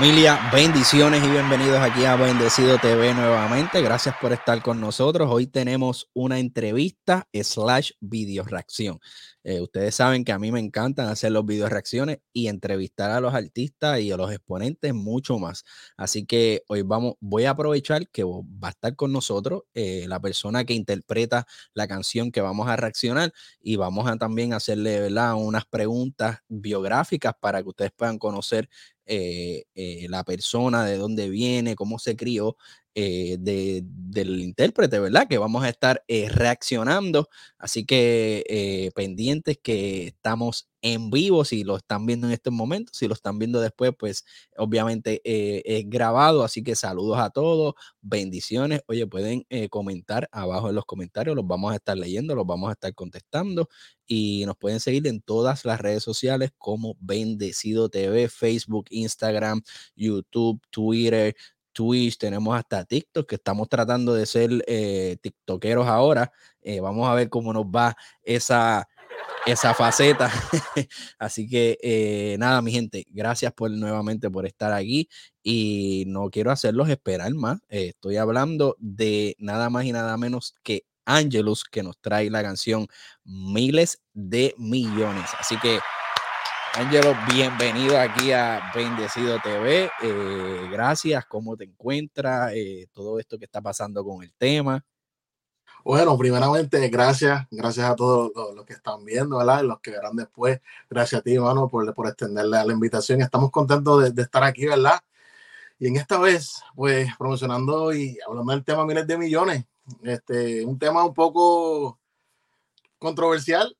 Familia, bendiciones y bienvenidos aquí a Bendecido TV nuevamente. Gracias por estar con nosotros. Hoy tenemos una entrevista slash video reacción. Eh, ustedes saben que a mí me encantan hacer los video reacciones y entrevistar a los artistas y a los exponentes mucho más. Así que hoy vamos, voy a aprovechar que va a estar con nosotros eh, la persona que interpreta la canción que vamos a reaccionar y vamos a también hacerle unas preguntas biográficas para que ustedes puedan conocer eh, eh, la persona, de dónde viene, cómo se crió, eh, de, del intérprete, ¿verdad? Que vamos a estar eh, reaccionando. Así que eh, pendientes que estamos en vivo, si lo están viendo en estos momentos, si lo están viendo después, pues obviamente es grabado. Así que saludos a todos, bendiciones. Oye, pueden comentar abajo en los comentarios, los vamos a estar leyendo, los vamos a estar contestando y nos pueden seguir en todas las redes sociales como Bendecido TV, Facebook, Instagram, YouTube, Twitter, Twitch, tenemos hasta TikTok, que estamos tratando de ser eh, TikTokeros ahora. Eh, vamos a ver cómo nos va esa, esa faceta. Así que eh, nada, mi gente, gracias por nuevamente por estar aquí y no quiero hacerlos esperar más. estoy hablando de nada más y nada menos que Angelus, que nos trae la canción Miles de Millones. Así que Ángelo, bienvenido aquí a Bendecido TV. Eh, gracias, ¿cómo te encuentras? Eh, todo esto que está pasando con el tema. Bueno, primeramente, gracias, gracias a todos los, que están viendo, ¿verdad? Los que verán después. Gracias a ti, hermano, por, por extenderle la invitación. Estamos contentos de, estar aquí, ¿verdad? Y en esta vez, pues, promocionando y hablando del tema miles de millones. Este, un tema un poco controversial,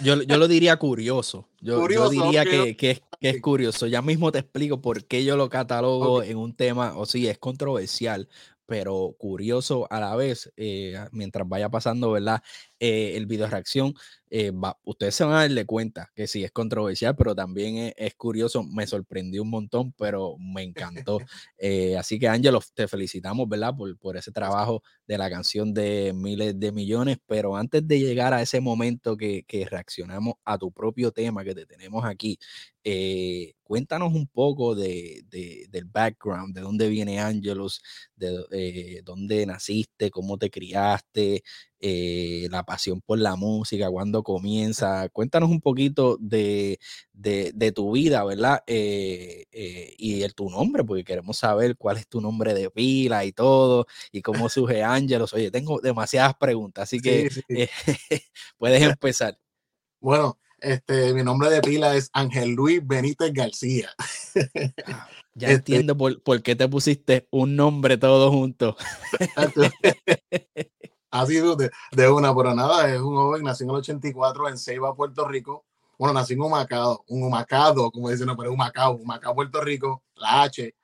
yo, lo diría curioso. Yo, diría que, que, es, curioso. Ya mismo te explico por qué yo lo catalogo en un tema, o sí, es controversial, pero curioso a la vez, eh, mientras vaya pasando, ¿verdad? Eh, el video reacción, eh, ustedes se van a darle cuenta que sí es controversial, pero también es, curioso, me sorprendió un montón, pero me encantó. así que Ángelo, te felicitamos, ¿verdad? Por, por ese trabajo de la canción de miles de millones, pero antes de llegar a ese momento que, que reaccionamos a tu propio tema que te tenemos aquí, eh, cuéntanos un poco de, del background, de dónde viene Angelus, de eh, dónde naciste, cómo te criaste, eh, la pasión por la música, cuándo comienza. Cuéntanos un poquito de, tu vida, ¿verdad? y el, tu nombre, porque queremos saber cuál es tu nombre de pila y todo, y cómo surge Angelus. Oye, tengo demasiadas preguntas, así que puedes empezar. Bueno, este, mi nombre de pila es Ángel Luis Benítez García. Ah, ya este entiendo por, por, qué te pusiste un nombre todo junto. Así de, de una, pero nada, es un joven, nació en el 84 en Ceiba, Puerto Rico. Bueno, nací en Humacao, un Humacado, como dicen, no, pero Humacao, Humacao, Puerto Rico, la H.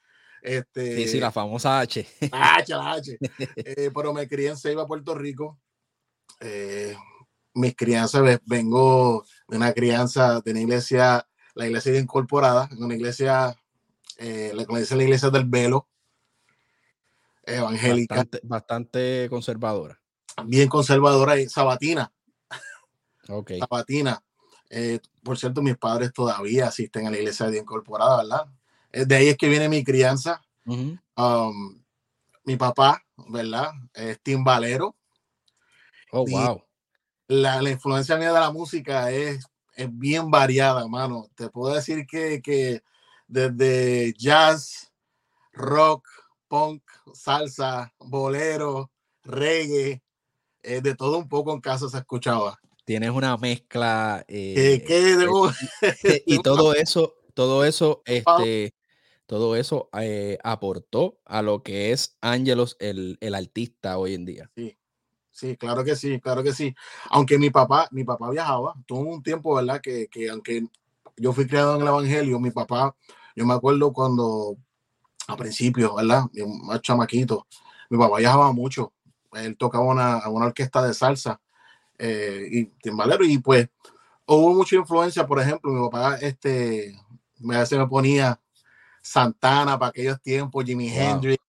Este, sí, sí, la famosa H. La H, la H. Eh, pero me crié en Ceiba, Puerto Rico. Eh, mis crianzas, vengo de una crianza de una iglesia, la iglesia incorporada, una iglesia, eh, la iglesia, la iglesia del velo, evangélica. Bastante, conservadora. Bien conservadora y sabatina. Ok. Sabatina. Eh, por cierto, mis padres todavía asisten a la iglesia de incorporada, ¿verdad? Eh, de ahí es que viene mi crianza. Um, mi papá, ¿verdad? Es timbalero. Oh, wow la, la, influencia mía de la música es, es bien variada, mano. Te puedo decir que, que desde jazz, rock, punk, salsa, bolero, reggae, eh, de todo un poco en casa se escuchaba. Tienes una mezcla. Eh, y, todo eso, todo eso, este, todo eso eh, aportó a lo que es Ángelos, el, el artista hoy en día. Sí, Sí, claro que sí, claro que sí. Aunque mi papá, mi papá viajaba, tuvo un tiempo, ¿verdad? Que, que aunque yo fui criado en el Evangelio, mi papá, yo me acuerdo cuando, a principio, ¿verdad? Más chamaquito, mi papá viajaba mucho. Él tocaba una, una orquesta de salsa eh, y timbalero y pues hubo mucha influencia, por ejemplo, mi papá, este, me veces me ponía Santana para aquellos tiempos, Jimi Hendrix,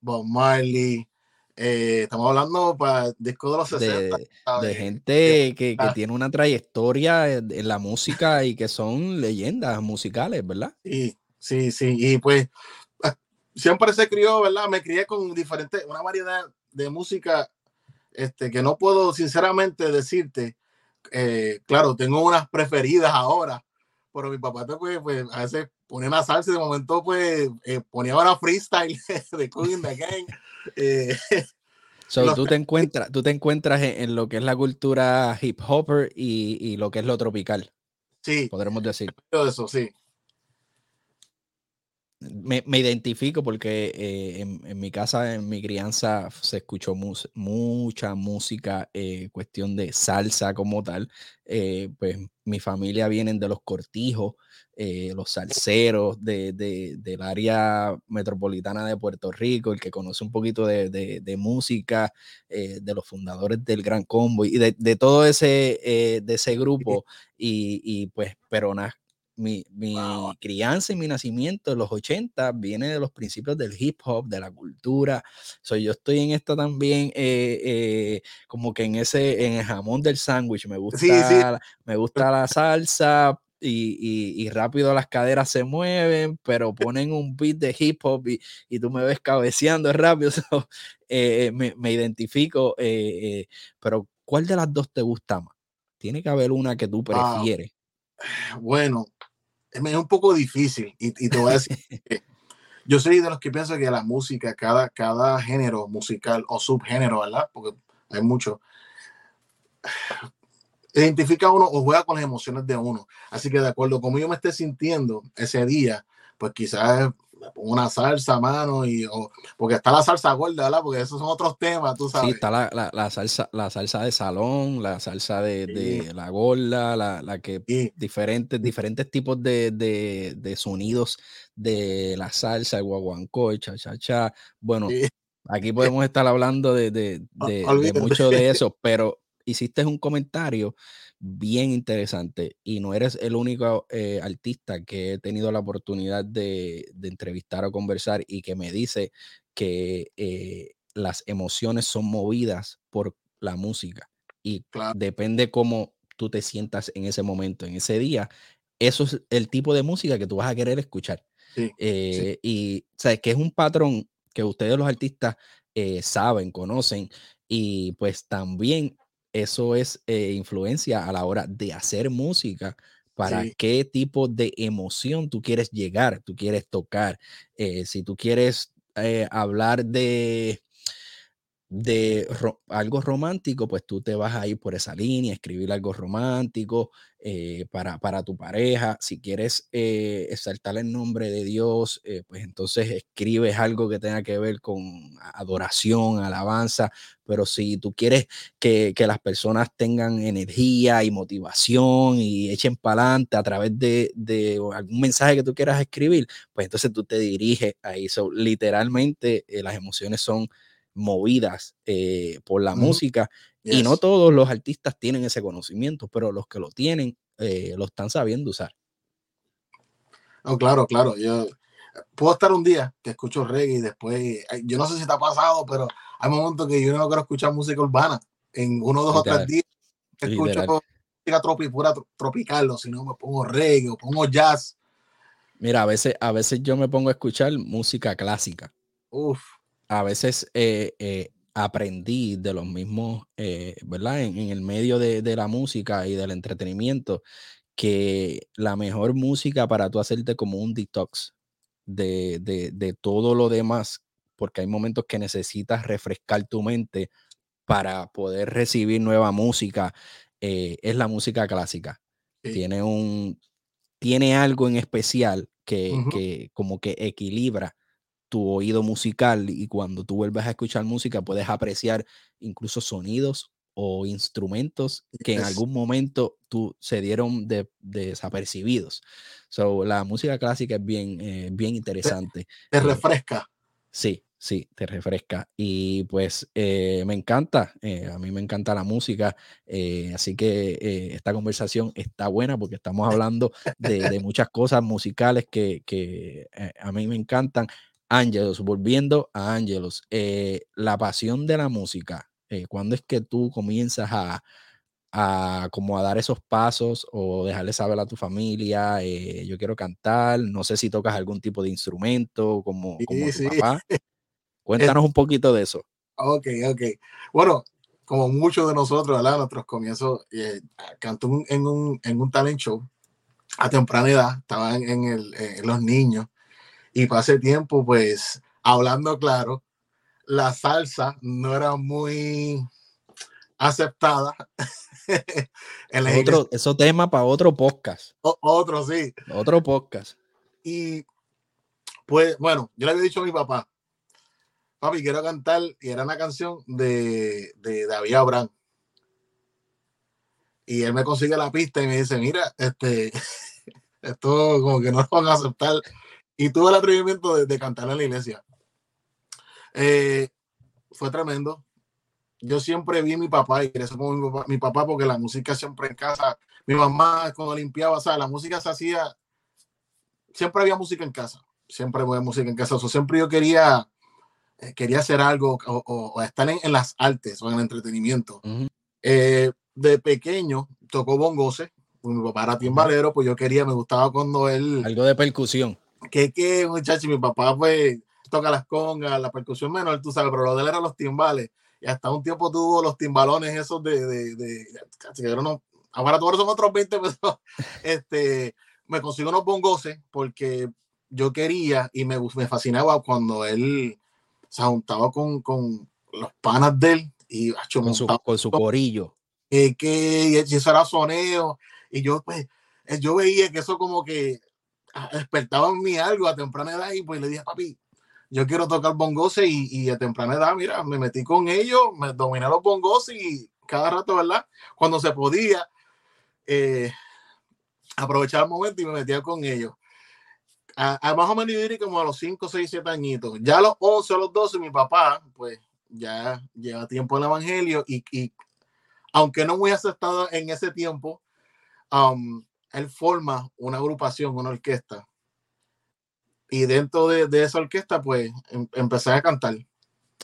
Bob Marley, eh, estamos hablando para discos de los 60. De, gente que, que, tiene una trayectoria en la música y que son leyendas musicales, ¿verdad? Sí, sí, sí. Y pues ah, siempre se crió, ¿verdad? Me crié con diferentes, una variedad de música este, que no puedo sinceramente decirte. Eh, claro, tengo unas preferidas ahora, pero mi papá pues, pues, a veces ponía una salsa y de momento pues eh, ponía ahora freestyle de Queen the Gang. Eh, so, tú te encuentras, tú te encuentras en, lo que es la cultura hip hopper y, y, lo que es lo tropical. Sí. Podremos decir. Eso, sí me, me, identifico porque eh, en, en, mi casa, en mi crianza, se escuchó mucha música, eh, cuestión de salsa como tal. Eh, pues mi familia vienen de los cortijos, los salseros de, de, del área metropolitana de Puerto Rico, el que conoce un poquito de, de música, de los fundadores del Gran Combo y de, todo ese, de ese grupo. Y, y pues, pero mi, mi crianza y mi nacimiento en los 80 viene de los principios del hip hop, de la cultura. Soy yo estoy en esto también, eh, eh, como que en ese, en el jamón del sándwich. Me gusta, me gusta la salsa. Y, y, rápido las caderas se mueven, pero ponen un beat de hip hop y, y tú me ves cabeceando rápido. Eh, me, me, identifico, pero ¿cuál de las dos te gusta más? Tiene que haber una que tú prefieres. Bueno, es un poco difícil y, te voy a decir que yo soy de los que pienso que la música, cada, cada género musical o subgénero, ¿verdad? Porque hay mucho, identifica a uno o juega con las emociones de uno. Así que de acuerdo a cómo yo me esté sintiendo ese día, pues quizás me pongo una salsa, mano, y, porque está la salsa gorda, ¿verdad? Porque esos son otros temas, tú sabes. Sí, está la, la, salsa, la salsa de salón, la salsa de, de la gorda, la, la que diferentes, diferentes tipos de, de, de, sonidos de la salsa, el guaguancó, el cha, cha, cha. Bueno, aquí podemos estar hablando de, de, de mucho de eso, pero hiciste un comentario bien interesante y no eres el único eh, artista que he tenido la oportunidad de, entrevistar o conversar y que me dice que eh, las emociones son movidas por la música y depende cómo tú te sientas en ese momento, en ese día. Eso es el tipo de música que tú vas a querer escuchar. Eh, y sabes que es un patrón que ustedes los artistas saben, conocen y pues también eso es eh, influencia a la hora de hacer música para qué tipo de emoción tú quieres llegar, tú quieres tocar. Eh, si tú quieres eh, hablar de, de algo romántico, pues tú te vas a ir por esa línea, escribir algo romántico eh, para, para, tu pareja. Si quieres eh, exaltar el nombre de Dios, eh, pues entonces escribes algo que tenga que ver con adoración, alabanza. Pero si tú quieres que, que las personas tengan energía y motivación y echen para adelante a través de, de, algún mensaje que tú quieras escribir, pues entonces tú te diriges ahí. literalmente las emociones son movidas eh, por la música y no todos los artistas tienen ese conocimiento, pero los que lo tienen eh, lo están sabiendo usar. Oh, claro, claro. Yo puedo estar un día que escucho reggae y después, yo no sé si te ha pasado, pero hay momentos que yo no quiero escuchar música urbana. En uno, dos o tres días escucho música tropi, pura tropical, o si no me pongo reggae o pongo jazz. Mira, a veces, a veces yo me pongo a escuchar música clásica. Uf a veces eh, eh, aprendí de los mismos, eh, ¿verdad? En, el medio de, la música y del entretenimiento, que la mejor música para tú hacerte como un detox de, de, todo lo demás, porque hay momentos que necesitas refrescar tu mente para poder recibir nueva música, es la música clásica. Tiene un, tiene algo en especial que, que como que equilibra tu oído musical y cuando tú vuelves a escuchar música puedes apreciar incluso sonidos o instrumentos que en algún momento tú se dieron de, desapercibidos. So, la música clásica es bien, eh, bien interesante. Te, eh, refresca. sí, sí, te refresca. Y pues eh, me encanta, a mí me encanta la música, así que esta conversación está buena porque estamos hablando de, muchas cosas musicales que, que a mí me encantan. Ángelos, volviendo a Ángelos, eh, la pasión de la música, eh, ¿cuándo es que tú comienzas a, a como a dar esos pasos o dejarle saber a tu familia, eh, yo quiero cantar, no sé si tocas algún tipo de instrumento como, como tu papá. Cuéntanos un poquito de eso. Ok, ok. Bueno, como muchos de nosotros, ¿verdad? Nuestros comienzos, eh, cantó en, un, en un talent show a temprana edad, estaban en, el, en los niños, y pasé tiempo, pues, hablando claro, la salsa no era muy aceptada. en otro, eso tema para otro podcast. otro, sí. Otro podcast. Y pues, bueno, yo le había dicho a mi papá, papi, quiero cantar, y era una canción de, de David Abraham. Y él me consigue la pista y me dice, mira, este, esto como que no lo van a aceptar. Y tuve el atrevimiento de, de cantar en la iglesia. Eh, fue tremendo yo siempre vi a mi papá y crecí como mi papá, mi papá, porque la música siempre en casa, mi mamá cuando limpiaba, o sea, la música se hacía, siempre había música en casa, siempre había música en casa, o siempre yo quería, eh, quería hacer algo o, estar en, las artes o en el entretenimiento. Eh, de pequeño tocó bongose, mi papá era timbalero, pues yo quería, me gustaba cuando él... Algo de percusión. Que, que, muchacho, mi papá pues toca las congas, la percusión menor, tú sabes, pero lo de él eran los timbales y hasta un tiempo tuvo los timbalones esos de, de, de, no, ahora todos son otros 20 pesos, este, me consigo unos bongoses porque yo quería y me, me fascinaba cuando él se juntaba con, con los panas de él y con, su, con su corillo. Eh, que y eso era soneo y yo pues eh, yo veía que eso como que despertaba en mí algo a temprana edad y pues le dije papi yo quiero tocar bongos y, y, a temprana edad, mira, me metí con ellos, me dominé los bongos y cada rato, ¿verdad? Cuando se podía, eh, aprovechar el momento y me metía con ellos. A, más o menos yo como a los 5, 6, 7 añitos. Ya a los 11, a los 12, mi papá, pues ya lleva tiempo en el Evangelio y, y aunque no muy aceptado en ese tiempo, um, él forma una agrupación, una orquesta y dentro de, esa orquesta, pues em, empecé a cantar.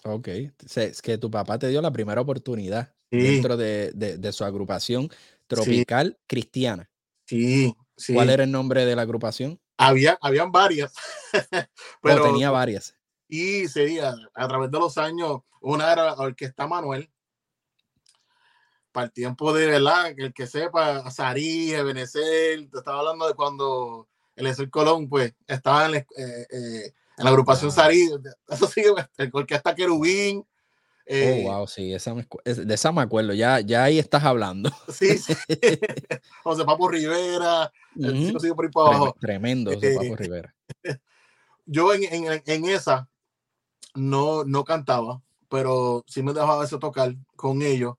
Ok, es que tu papá te dio la primera oportunidad dentro de, su agrupación tropical cristiana. Sí, sí. ¿Cuál era el nombre de la agrupación? Había, habían varias. pero tenía varias. Y sería, a través de los años, una era la Orquesta Manuel, para el tiempo de, ¿verdad? El que sepa, Sarí, Benecer, te estaba hablando de cuando el Colón, pues, estaba en, eh, eh, en la agrupación Sarí, eso sigue, el orquesta Querubín. oh, eh, wow, sí, esa de esa me acuerdo, ya, ya ahí estás hablando. Sí, sí. José Papo Rivera, sigo por ahí para abajo. Tremendo, José Papo Rivera. Yo en, en, en, esa no, no cantaba, pero sí me dejaba eso tocar con ellos.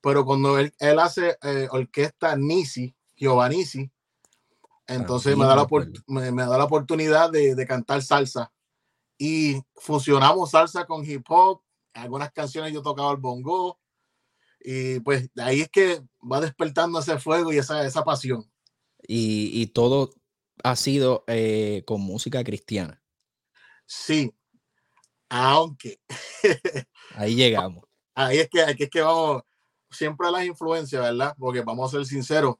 Pero cuando él, él hace orquesta Nisi, Giovanni entonces me da, la me, da, la oportunidad de, de, cantar salsa. Y fusionamos salsa con hip hop. Algunas canciones yo tocaba el bongo. Y pues de ahí es que va despertando ese fuego y esa, esa pasión. Y, y todo ha sido eh, con música cristiana. Sí, aunque. ahí llegamos. Ahí es que, aquí es que vamos, siempre las influencias, ¿verdad? Porque vamos a ser sinceros,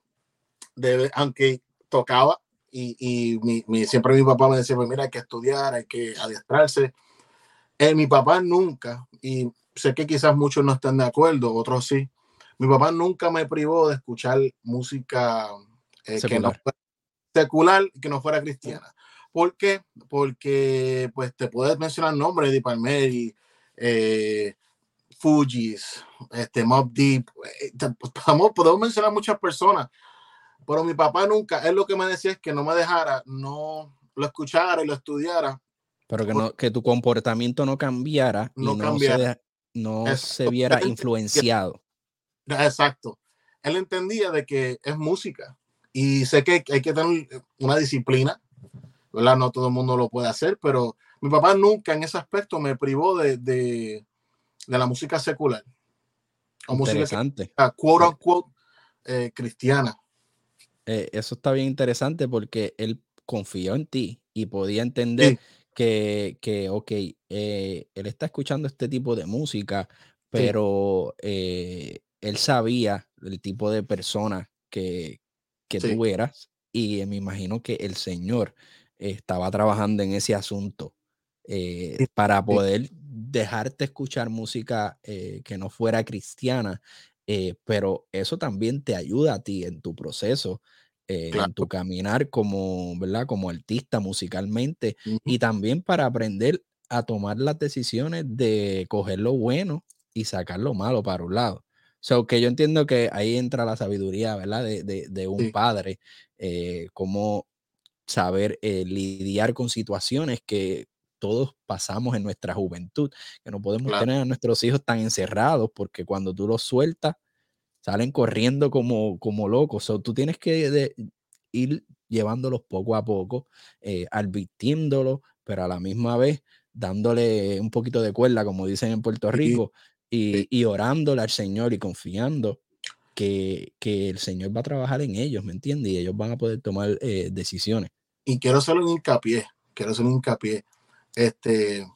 aunque tocaba y, y mi, siempre mi papá me decía, pues mira, hay que estudiar, hay que adiestrarse. Eh, mi papá nunca, y sé que quizás muchos no están de acuerdo, otros sí, mi papá nunca me privó de escuchar música eh, que no fuera secular, que no fuera cristiana. ¿Por qué? Porque pues te puedes mencionar nombres de Palmeri, eh, Fujis, este, Mob Deep, eh, podemos mencionar muchas personas pero mi papá nunca, él lo que me decía es que no me dejara, no lo escuchara y lo estudiara. Pero que, no, que tu comportamiento no cambiara no, y no, Se, no se viera influenciado. Exacto. Él entendía de que es música y sé que hay que tener una disciplina, ¿verdad? No todo el mundo lo puede hacer, pero mi papá nunca en ese aspecto me privó de, de, de la música secular. O música quote unquote eh, cristiana. Eh, eso está bien interesante porque él confió en ti y podía entender que, que, ok, eh, él está escuchando este tipo de música, pero eh, él sabía el tipo de persona que, que tú eras y me imagino que el Señor estaba trabajando en ese asunto para poder dejarte escuchar música eh, que no fuera cristiana, pero eso también te ayuda a ti en tu proceso eh, en tu caminar como, ¿verdad? Como artista musicalmente y también para aprender a tomar las decisiones de coger lo bueno y sacar lo malo para un lado. So, que yo entiendo que ahí entra la sabiduría, ¿verdad? De, de, un padre, eh, cómo saber eh, lidiar con situaciones que todos pasamos en nuestra juventud, que no podemos tener a nuestros hijos tan encerrados porque cuando tú los sueltas, salen corriendo como, como locos. So, tú tienes que ir llevándolos poco a poco, eh, advirtiéndolos, pero a la misma vez dándole un poquito de cuerda, como dicen en Puerto Rico, y, y, orándole al Señor y confiando que, que, el Señor va a trabajar en ellos, ¿me entiendes? Y ellos van a poder tomar eh, decisiones. Y quiero hacer un hincapié, quiero hacer un hincapié. Este,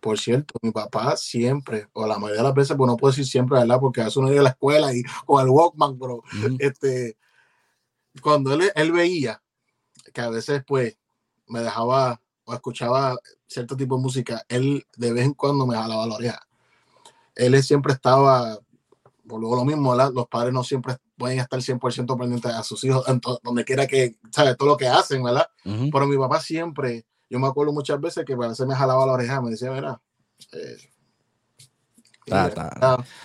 por cierto, mi papá siempre, o la mayoría de las veces, pues no puedo decir siempre, ¿verdad? Porque hace uno ir a la escuela y con el Walkman, pero este, cuando él, él veía que a veces, pues, me dejaba o escuchaba cierto tipo de música, él de vez en cuando me jalaba la oreja. Él siempre estaba, por luego lo mismo, ¿verdad? los padres no siempre pueden estar 100% pendientes a sus hijos, donde quiera que, ¿sabes? Todo lo que hacen, ¿verdad? Pero mi papá siempre yo me acuerdo muchas veces que a veces me jalaba la oreja, me decía, mira, eh,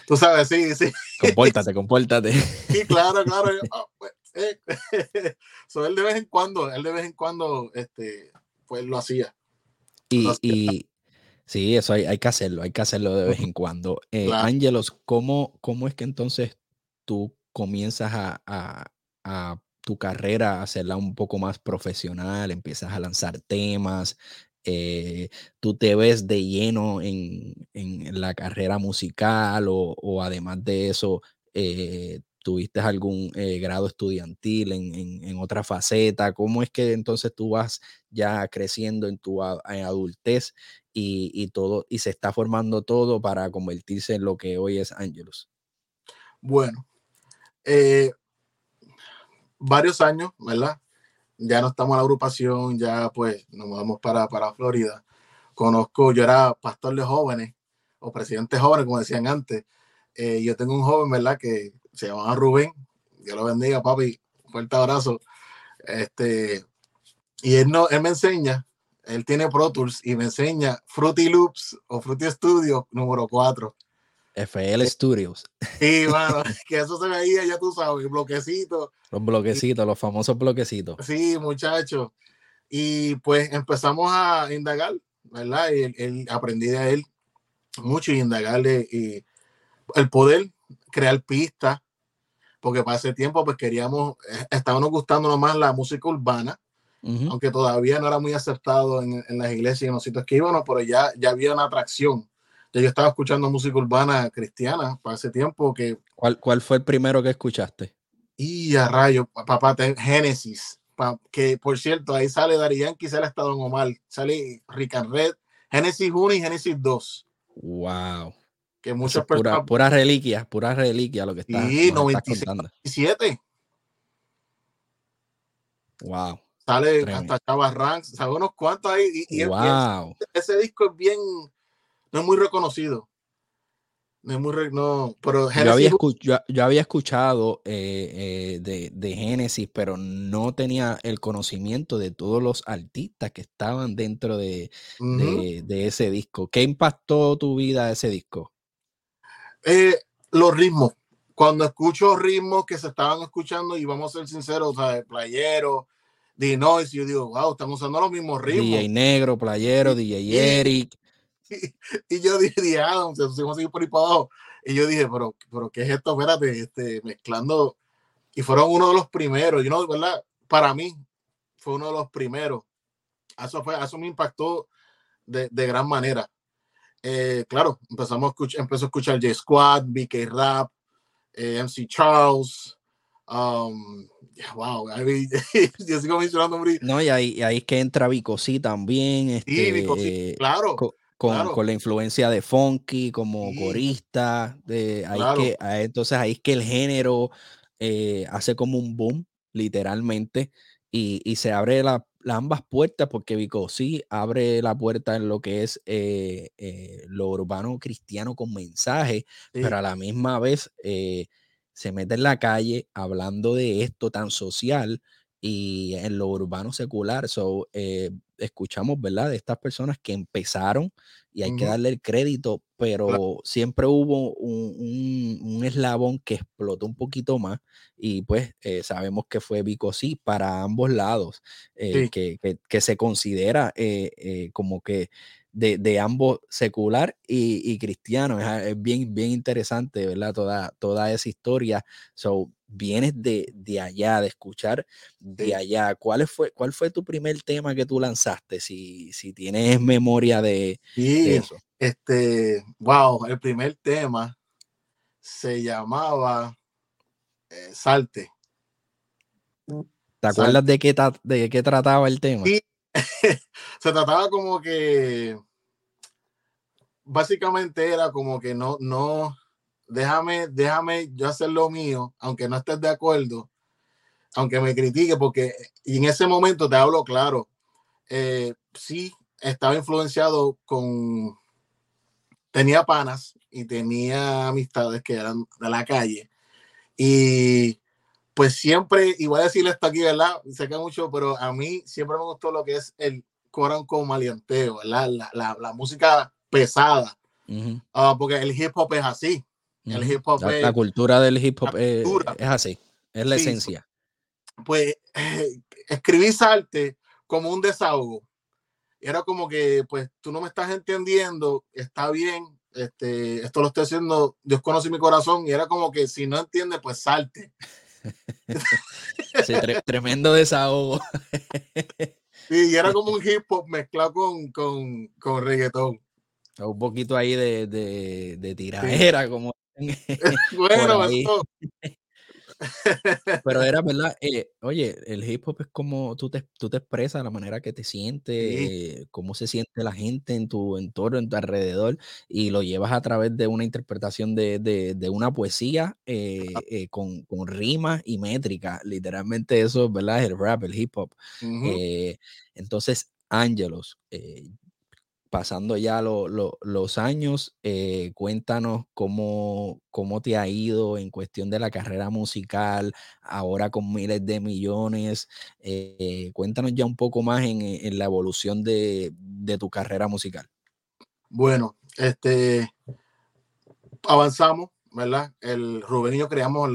tú sabes, sí, sí. Compórtate, compórtate. Sí, claro, claro. Oh, pues, eh, él de vez en cuando, él de vez en cuando, este, pues lo hacía. Y, y sí, eso hay, hay, que hacerlo, hay que hacerlo de vez en cuando. Eh, Ángelos, ¿cómo, ¿cómo es que entonces tú comienzas a, a, a tu carrera, hacerla un poco más profesional, empiezas a lanzar temas, eh, tú te ves de lleno en, la carrera musical o, además de eso, eh, tuviste algún eh, grado estudiantil en, otra faceta, ¿cómo es que entonces tú vas ya creciendo en tu adultez y, todo, y se está formando todo para convertirse en lo que hoy es Angelus? Bueno, varios años, ¿verdad? Ya no estamos en la agrupación, ya pues nos mudamos para, para Florida. Conozco, yo era pastor de jóvenes o presidente jóvenes, como decían antes. Eh, yo tengo un joven, ¿verdad? Que se llama Rubén. Dios lo bendiga, papi. Fuerte abrazo. Este, y él, no, él me enseña, él tiene Pro Tools y me enseña Fruity Loops o Fruity Studio número 4. FL Studios. Sí, bueno, que eso se veía, ya tú sabes, bloquecitos. Los bloquecitos, los famosos bloquecitos. Sí, muchachos. Y pues empezamos a indagar, ¿verdad? Y él, aprendí de él mucho y indagarle y el poder crear pistas, porque para ese tiempo pues queríamos, eh, estábamos gustándonos más la música urbana, aunque todavía no era muy aceptado en, en, las iglesias y en los sitios que íbamos, pero ya, ya había una atracción yo estaba escuchando música urbana cristiana para ese tiempo que... ¿Cuál, cuál fue el primero que escuchaste? Y a rayo, papá, Génesis, que por cierto, ahí sale Dari Yankee, sale hasta Don Omar, sale Rick Red, Génesis 1 y Génesis 2. Wow. Que muchas personas... Pura, reliquia, pura reliquia lo que está. Sí, 97. Wow. Sale hasta Chava Ranks, sabe unos cuantos ahí. Y, wow. ese disco es bien no es muy reconocido. No es muy no, pero yo, había yo, había escuchado eh, eh, de, de, Génesis, pero no tenía el conocimiento de todos los artistas que estaban dentro de, de, ese disco. ¿Qué impactó tu vida ese disco? Eh, los ritmos. Cuando escucho ritmos que se estaban escuchando, y vamos a ser sinceros, o sea, playero, de noise, yo digo, wow, estamos usando los mismos ritmos. DJ Negro, Playero, DJ Eric. y, yo dije, ah, se pusimos así por ahí para abajo. Y yo dije, pero, pero ¿qué es esto? Espérate, este, mezclando. Y fueron uno de los primeros, yo no, ¿verdad? Para mí, fue uno de los primeros. Eso, fue, eso me impactó de, de gran manera. Eh, claro, empezamos a escuchar, empezó a escuchar J Squad, BK Rap, eh, MC Charles, um, wow, yo sigo mencionando. No, y ahí, ahí, es que entra Vico sí también. Este, sí, claro con, la influencia de funky como corista. De, ahí que, entonces ahí es que el género eh, hace como un boom, literalmente, y, se abre la, ambas puertas porque Vico sí abre la puerta en lo que es eh, eh, lo urbano cristiano con mensaje, pero a la misma vez se mete en la calle hablando de esto tan social y en lo urbano secular. So, escuchamos, ¿verdad? De estas personas que empezaron y hay que darle el crédito, pero siempre hubo un, eslabón que explotó un poquito más y pues eh, sabemos que fue Vico sí para ambos lados, eh, que, se considera eh, como que de, ambos secular y, cristiano. Es, bien, bien interesante, ¿verdad? Toda, toda esa historia. So, vienes de, allá, de escuchar de allá. ¿Cuál fue, ¿Cuál fue tu primer tema que tú lanzaste? Si, si tienes memoria de, eso. Este, wow, el primer tema se llamaba eh, Salte. ¿Te acuerdas de qué, de qué trataba el tema? Sí. se trataba como que básicamente era como que no, no, déjame, déjame yo hacer lo mío, aunque no estés de acuerdo, aunque me critique, porque y en ese momento te hablo claro, eh, sí estaba influenciado con, tenía panas y tenía amistades que eran de la calle y pues siempre, y voy a decirle esto aquí, ¿verdad? Sé que mucho, pero a mí siempre me gustó lo que es el coran con malianteo, ¿verdad? La, la, la música pesada, uh porque el hip hop es así. El hip hop la, la, cultura del hip hop es, es, así, es la esencia. Pues eh, escribí Salte como un desahogo. Era como que, pues, tú no me estás entendiendo, está bien, este, esto lo estoy haciendo, Dios conoce mi corazón, y era como que si no entiende, pues salte. sí, tremendo desahogo. sí, y era como un hip hop mezclado con, con, con reggaetón. Un poquito ahí de, de, de tiradera, como bueno, Pero era verdad, eh, oye, el hip hop es como tú te, tú te expresas, la manera que te sientes, cómo se siente la gente en tu entorno, en tu alrededor, y lo llevas a través de una interpretación de, de, una poesía eh, eh, con, con rimas y métrica. Literalmente eso, ¿verdad? Es el rap, el hip hop. entonces, Ángelos, pasando ya los años, eh, cuéntanos cómo, cómo te ha ido en cuestión de la carrera musical, ahora con miles de millones. Eh, cuéntanos ya un poco más en, la evolución de, tu carrera musical. Bueno, este, avanzamos, ¿verdad? El Rubén y yo creamos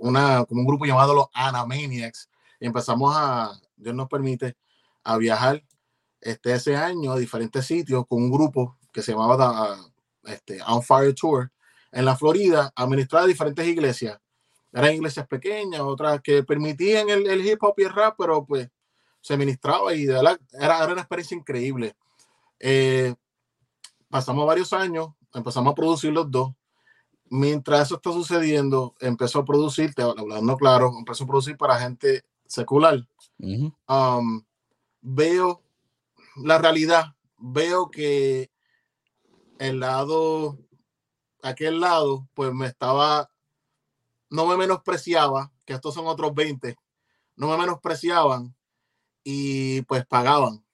una, como un grupo llamado los Anamaniacs y empezamos a, Dios nos permite, a viajar este, ese año a diferentes sitios con un grupo que se llamaba este, On Fire Tour en la Florida, administraba diferentes iglesias. Eran iglesias pequeñas, otras que permitían el, el, hip hop y el rap, pero pues se ministraba y de verdad era, era una experiencia increíble. Eh, pasamos varios años, empezamos a producir los dos. Mientras eso está sucediendo, empezó a producir, hablando claro, empezó a producir para gente secular. Um, veo la realidad, veo que el lado, aquel lado, pues me estaba, no me menospreciaba, que estos son otros 20, no me menospreciaban y pues pagaban.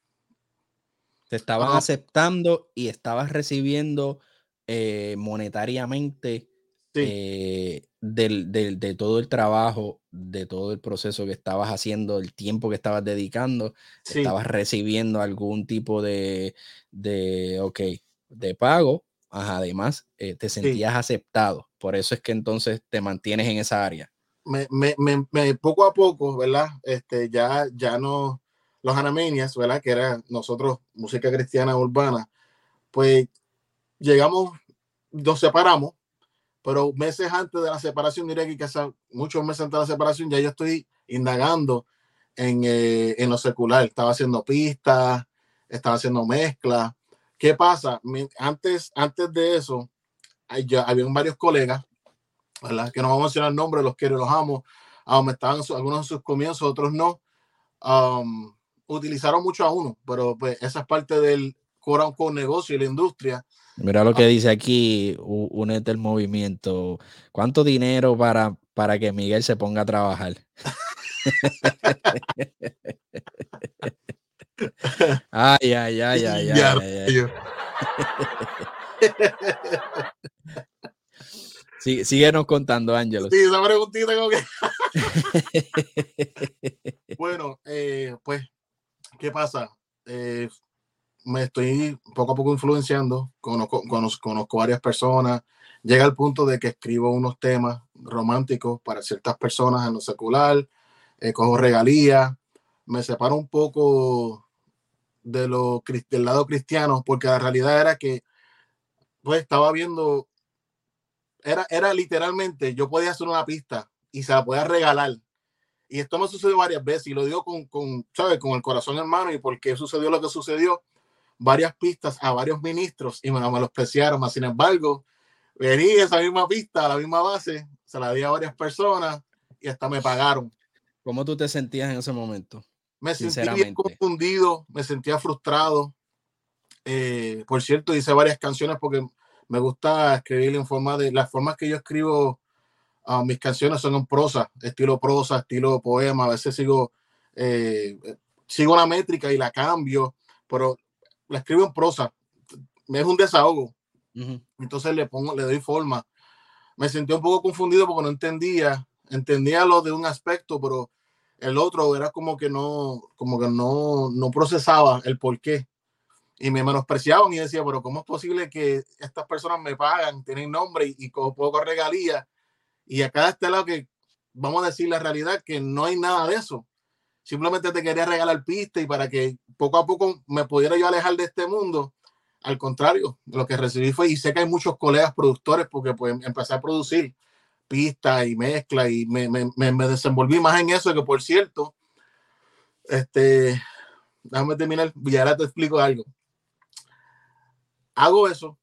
Te estaban aceptando y estabas recibiendo eh, monetariamente eh, del, de todo el trabajo, de todo el proceso que estabas haciendo, el tiempo que estabas dedicando, estabas recibiendo algún tipo de, de, ok, de pago, además eh, te sentías aceptado. Por eso es que entonces te mantienes en esa área. Me, me, me, poco a poco, ¿verdad? Este, ya, ya no, los Anamenias, ¿verdad? Que era nosotros, música cristiana urbana, pues llegamos, nos separamos pero meses antes de la separación, diré que quizás muchos meses antes de la separación, ya yo estoy indagando en, eh, en lo secular. Estaba haciendo pistas, estaba haciendo mezclas. ¿Qué pasa? Antes, antes de eso, ya varios colegas, ¿verdad? que no vamos a mencionar nombres, los quiero, los amo. Um, estaban algunos en sus comienzos, otros no. Um, utilizaron mucho a uno, pero pues esa es parte del, con, con negocio y la industria. Mira lo que dice aquí, únete el movimiento. ¿Cuánto dinero para, para que Miguel se ponga a trabajar? ay, ay, ay, ay, ay, ay, Sí, síguenos contando, Ángelo. Sí, esa preguntita como que... bueno, eh, pues, ¿qué pasa? Eh, me estoy poco a poco influenciando, conozco, conozco, varias personas, llega al punto de que escribo unos temas románticos para ciertas personas en lo secular, eh, cojo regalías, me separo un poco de lo, del lado cristiano, porque la realidad era que pues estaba viendo, era, era literalmente, yo podía hacer una pista y se la podía regalar. Y esto me sucedió varias veces y lo digo con, con, ¿sabes? con el corazón en mano y porque sucedió lo que sucedió varias pistas a varios ministros y me, me los preciaron. Sin embargo, venía esa misma pista, a la misma base, se la di a varias personas y hasta me pagaron. ¿Cómo tú te sentías en ese momento? Me sentía bien confundido, me sentía frustrado. Eh, por cierto, hice varias canciones porque me gusta escribir en forma de las formas que yo escribo uh, mis canciones son en prosa, estilo prosa, estilo poema. A veces sigo, eh, sigo la métrica y la cambio, pero la escribo en prosa, es un desahogo. Entonces le pongo, le doy forma. Me sentí un poco confundido porque no entendía, entendía lo de un aspecto, pero el otro era como que no, como que no, no procesaba el por qué. Y me menospreciaban y decía, pero ¿cómo es posible que estas personas me pagan, tienen nombre y, y poco regalía? Y acá está lado que, vamos a decir la realidad, que no hay nada de eso simplemente te quería regalar pista y para que poco a poco me pudiera yo alejar de este mundo. Al contrario, lo que recibí fue, y sé que hay muchos colegas productores porque pues empecé a producir pistas y mezcla y me, me, me, desenvolví más en eso que por cierto, este, déjame terminar y ahora te explico algo. Hago eso,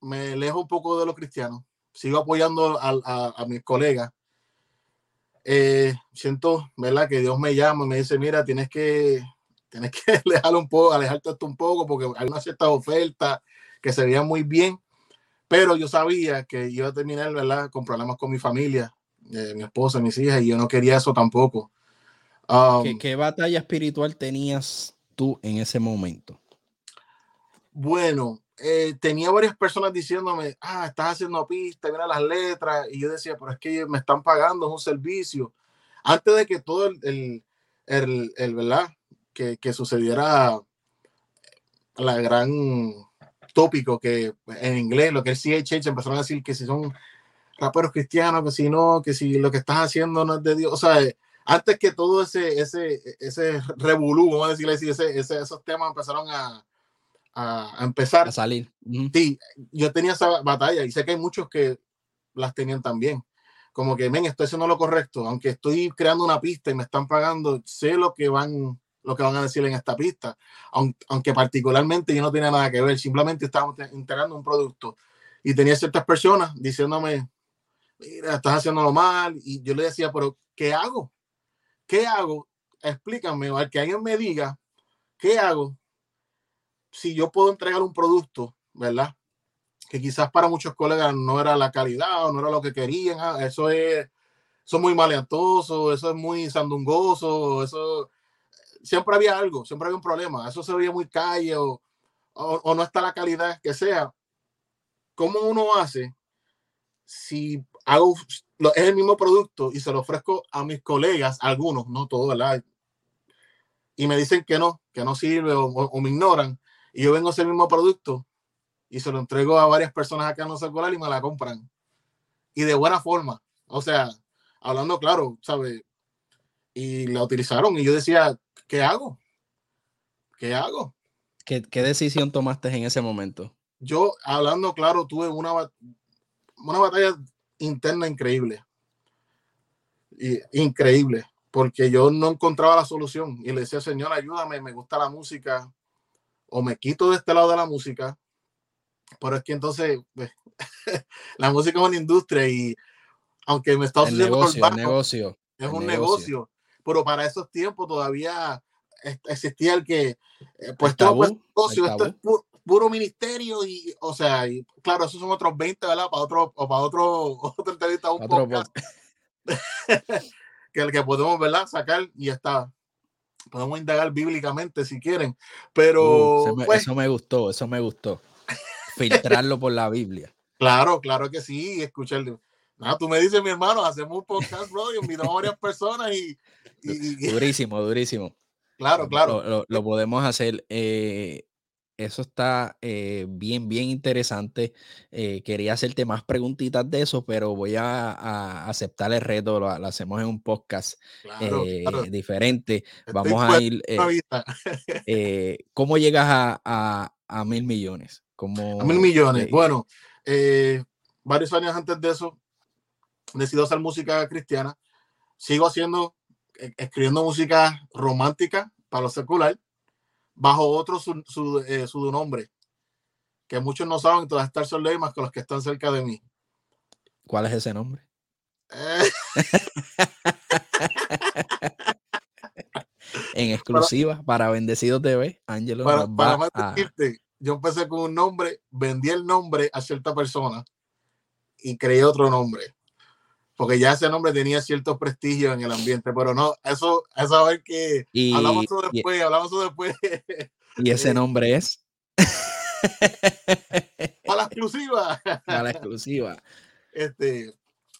me alejo un poco de los cristianos, sigo apoyando a, a, a mis colegas, eh, siento, ¿verdad? Que Dios me llama y me dice, mira, tienes que, tienes que alejarlo un poco, alejarte un poco, porque hay una cierta oferta que se veía muy bien, pero yo sabía que iba a terminar, ¿verdad? Con problemas con mi familia, eh, mi esposa, mis hijas, y yo no quería eso tampoco. ¿Qué, um, ¿Qué batalla espiritual tenías tú en ese momento? Bueno, eh, tenía varias personas diciéndome, ah, estás haciendo pista, mira las letras, y yo decía, pero es que me están pagando, es un servicio. Antes de que todo el, el, el, ¿verdad? Que, que, sucediera la gran tópico que en inglés, lo que es CHH, empezaron a decir que si son raperos cristianos, que si no, que si lo que estás haciendo no es de Dios, o sea, antes que todo ese, ese, ese revolú, vamos a decirle así, ese, esos temas empezaron a, a, empezar. A salir. Sí, yo tenía esa batalla y sé que hay muchos que las tenían también. Como que, ven, estoy haciendo lo correcto, aunque estoy creando una pista y me están pagando, sé lo que van, lo que van a decir en esta pista, aunque, particularmente yo no tenía nada que ver, simplemente estábamos integrando un producto y tenía ciertas personas diciéndome, mira, estás haciéndolo mal, y yo le decía, pero ¿qué hago? ¿Qué hago? Explícame, al que alguien me diga, ¿qué hago si yo puedo entregar un producto, ¿verdad? Que quizás para muchos colegas no era la calidad o no era lo que querían, ah, eso es, eso muy maleantoso, eso es muy sandungoso, eso siempre había algo, siempre había un problema, eso se veía muy calle o, no está la calidad que sea. ¿Cómo uno hace si hago es el mismo producto y se lo ofrezco a mis colegas, algunos, no todos, ¿verdad? Y me dicen que no, que no sirve o me ignoran y yo vengo ese mismo producto y se lo entrego a varias personas acá en los y me la compran. Y de buena forma. O sea, hablando claro, ¿sabes? Y la utilizaron y yo decía, ¿qué hago? ¿Qué hago? ¿Qué, qué decisión tomaste en ese momento? Yo, hablando claro, tuve una, una batalla interna increíble. Y, increíble, porque yo no encontraba la solución y le decía, Señor, ayúdame, me gusta la música, o me quito de este lado de la música, pero es que entonces pues, la música es una industria y aunque me está sucediendo negocio, negocio, es un negocio. pero para esos tiempos todavía existía el que, eh, pues todo es negocio, esto es puro, ministerio y, o sea, y, claro, esos son otros 20, ¿verdad? Para otro, o para otro, otro entrevista, un podcast. que el que podemos, ¿verdad? Sacar y está. Podemos indagar bíblicamente si quieren, pero... Uh, pues eso me gustó, eso me gustó. Filtrarlo por la Biblia. Claro, claro que sí, escuchar. No, tú me dices, mi hermano, hacemos un podcast, bro, y invitamos a varias personas y, Durísimo, durísimo. Claro, claro. Lo, podemos hacer. Eh, eso está eh, bien, bien interesante. Eh, quería hacerte más preguntitas de eso, pero voy a, aceptar el reto. Lo, hacemos en un podcast diferente. Vamos a ir. ¿Cómo llegas a, a, mil millones? a mil millones. Bueno, varios años antes de eso, decido hacer música cristiana. Sigo haciendo escribiendo música romántica para lo secular bajo otro su, su, eh, nombre que muchos no saben, todas estas son más que los que están cerca de mí. ¿Cuál es ese nombre? Eh. en exclusiva para, Bendecido TV, Ángelo. Para, yo empecé con un nombre, vendí el nombre a cierta persona y creé otro nombre porque ya ese nombre tenía cierto prestigio en el ambiente, pero no, eso, a ver que hablamos eso después, hablamos eso después. ¿Y ese nombre es? Para la exclusiva. Para la exclusiva. Este,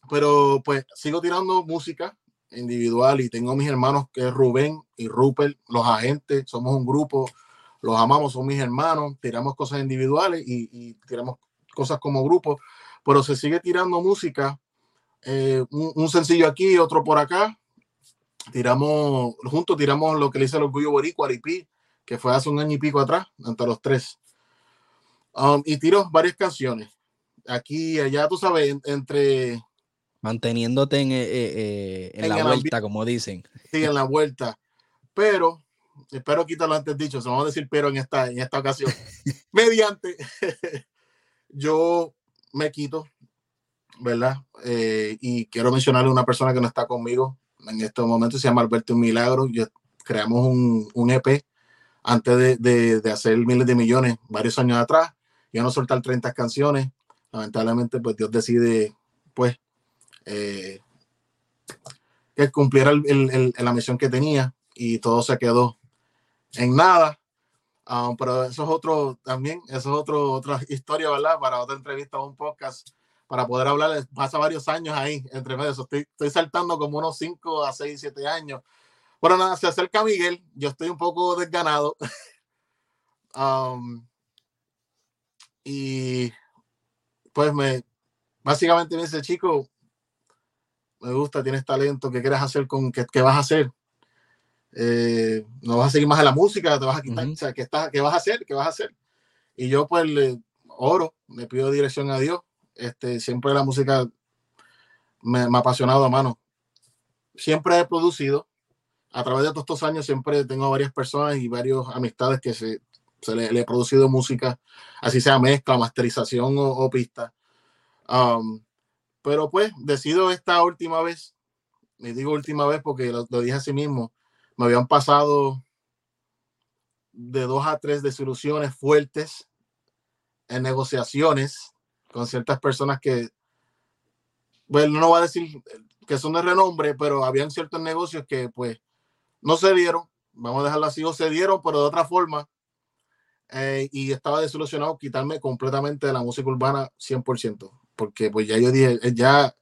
pero pues sigo tirando música individual y tengo mis hermanos que es Rubén y Rupert, los agentes, somos un grupo, los amamos, son mis hermanos, tiramos cosas individuales y, y tiramos cosas como grupo, pero se sigue tirando música eh, un, sencillo aquí, otro por acá. Tiramos, juntos tiramos lo que le hice el orgullo boricua, Aripí, que fue hace un año y pico atrás, entre los tres. Um, y tiro varias canciones. Aquí allá, tú sabes, entre... Manteniéndote en, eh, eh, en, la vuelta, como dicen. Sí, en la vuelta. Pero, espero quitarlo antes dicho, se vamos a decir pero en esta, en esta ocasión. Mediante, yo me quito ¿verdad? Eh, y quiero mencionarle a una persona que no está conmigo en estos momentos, se llama Alberto Milagro. Yo, creamos un, un EP antes de, de, hacer miles de millones, varios años atrás. Yo no soltar 30 canciones. Lamentablemente, pues Dios decide, pues, eh, que cumpliera el, el, la misión que tenía y todo se quedó en nada. Um, pero eso es otro, también, eso es otro, otra historia, ¿verdad? Para otra entrevista o un podcast para poder hablar. Pasa varios años ahí entre medio. Estoy, estoy saltando como unos 5 a 6, 7 años. Bueno, nada, se acerca Miguel. Yo estoy un poco desganado. um, y pues me, básicamente me dice, chico, me gusta, tienes talento, ¿qué quieres hacer con, qué, qué vas a hacer? Eh, no vas a seguir más en la música, te vas a quitar, o sea, ¿qué, está, ¿qué vas a hacer? ¿Qué vas a hacer? Y yo pues le oro, le pido dirección a Dios este, siempre la música me, ha apasionado a mano. Siempre he producido, a través de todos estos años, siempre tengo varias personas y varias amistades que se, se le, he producido música, así sea mezcla, masterización o, pista. Um, pero pues decido esta última vez, me digo última vez porque lo, lo dije a sí mismo, me habían pasado de dos a tres desilusiones fuertes en negociaciones con ciertas personas que, bueno, no va a decir que son de renombre, pero habían ciertos negocios que pues no se dieron, vamos a dejarlo así, o se dieron, pero de otra forma, eh, y estaba desilusionado quitarme completamente de la música urbana 100%, porque pues ya yo dije, eh, ya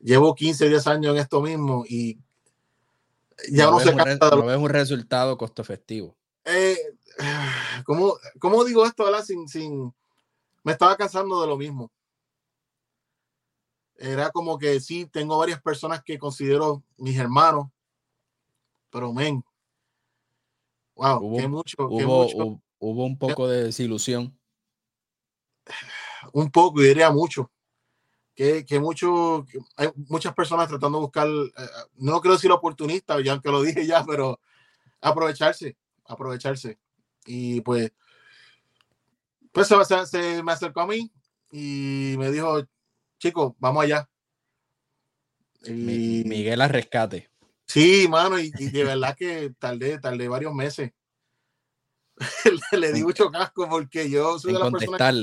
llevo 15, 10 años en esto mismo y ya no, se cansa. No ves un resultado costo efectivo. Eh, ¿cómo, ¿cómo, digo esto, Sin, sin, me estaba cansando de lo mismo. Era como que sí, tengo varias personas que considero mis hermanos, pero men, wow, hubo, mucho, hubo, hubo, un poco de desilusión. Un poco, diría mucho. Que, que mucho, hay muchas personas tratando de buscar, eh, no quiero decir oportunista, ya aunque lo dije ya, pero aprovecharse, aprovecharse. Y pues pues se, me acercó a mí y me dijo, chico, vamos allá. Y... Miguel a rescate. Sí, mano, y, de verdad que tardé, tardé varios meses. le, di mucho casco porque yo soy de las personas.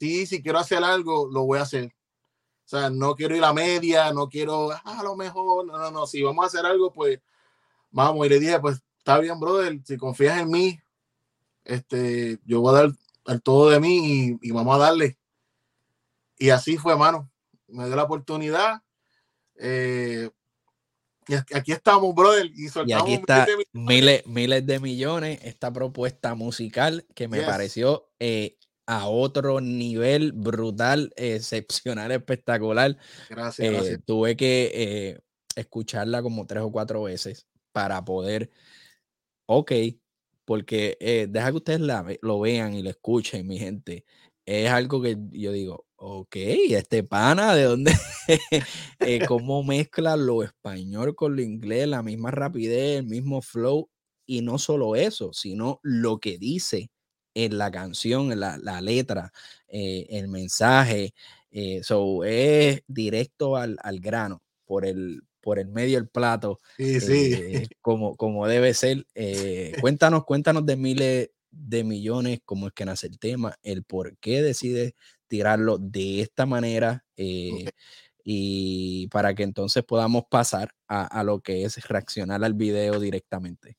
Sí, si quiero hacer algo, lo voy a hacer. O sea, no quiero ir a media, no quiero, ah, a lo mejor, no, no, no, si vamos a hacer algo, pues vamos. Y le dije, pues está bien, brother, si confías en mí, este, yo voy a dar el todo de mí y, vamos a darle. Y así fue, mano. Me dio la oportunidad. Eh, y aquí estamos, brother. Y, aquí está miles, miles de millones. Esta propuesta musical que me pareció eh, a otro nivel brutal, excepcional, espectacular. Gracias. Eh, tuve que escucharla como tres o cuatro veces para poder, ok, porque eh, deja que ustedes lo vean y lo escuchen, mi gente. Es algo que yo digo, ok, este pana, ¿de dónde? eh, ¿Cómo mezcla lo español con lo inglés, la misma rapidez, el mismo flow? Y no solo eso, sino lo que dice en la canción, en la, letra, eh, el mensaje. Eh, es directo al, al grano por el, por el medio del plato, sí, sí. Eh, como, como debe ser. Eh, cuéntanos, cuéntanos de miles de millones, cómo es que nace el tema, el por qué decide tirarlo de esta manera eh, y para que entonces podamos pasar a, lo que es reaccionar al video directamente.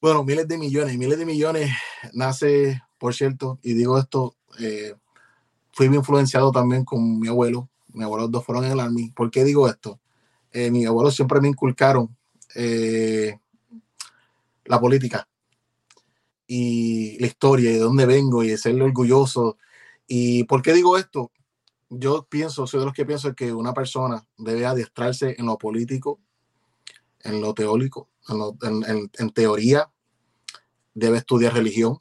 Bueno, miles de millones, miles de millones nace, por cierto, y digo esto, fui influenciado también con mi abuelo, mi abuelo dos fueron en el Army. ¿Por qué digo esto? Eh, mis abuelos siempre me inculcaron eh, la política y la historia y de dónde vengo y de ser orgulloso. ¿Y por qué digo esto? Yo pienso, soy de los que pienso que una persona debe adiestrarse en lo político, en lo teórico, en, teoría, debe estudiar religión.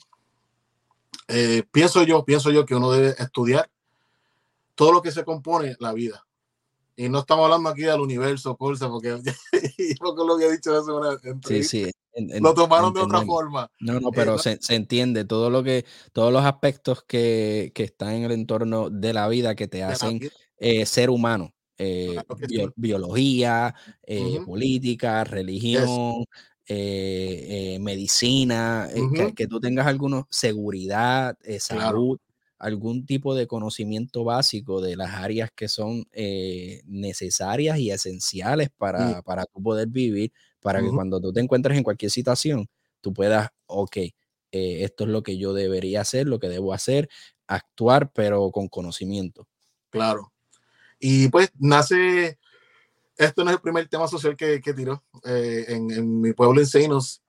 Eh, pienso yo, pienso yo que uno debe estudiar todo lo que se compone la vida. Y no estamos hablando aquí del universo, Corsa, porque yo lo que he dicho hace una Sí, sí. lo tomaron de otra forma. No, no, pero se, se, entiende todo lo que, todos los aspectos que, que, están en el entorno de la vida que te hacen eh, ser humano. Eh, biología, eh, política, religión, medicina, que, que, tú tengas alguna seguridad, salud algún tipo de conocimiento básico de las áreas que son eh, necesarias y esenciales para, para tú poder vivir, para que cuando tú te encuentres en cualquier situación, tú puedas, ok, eh, esto es lo que yo debería hacer, lo que debo hacer, actuar, pero con conocimiento. Claro. Y pues nace, esto no es el primer tema social que, que tiró. Eh, en, en, mi pueblo en Seinos,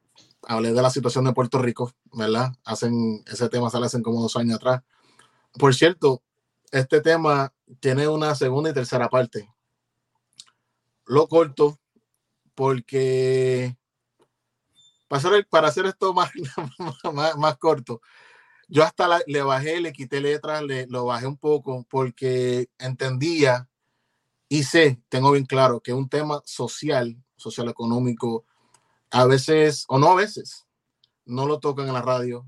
hablé de la situación de Puerto Rico, ¿verdad? Hacen ese tema, sale hace como dos años atrás. Por cierto, este tema tiene una segunda y tercera parte. Lo corto porque para hacer, esto más, más, corto, yo hasta le bajé, le quité letras, le, lo bajé un poco porque entendía y sé, tengo bien claro que un tema social, social económico, a veces, o no a veces, no lo tocan en la radio.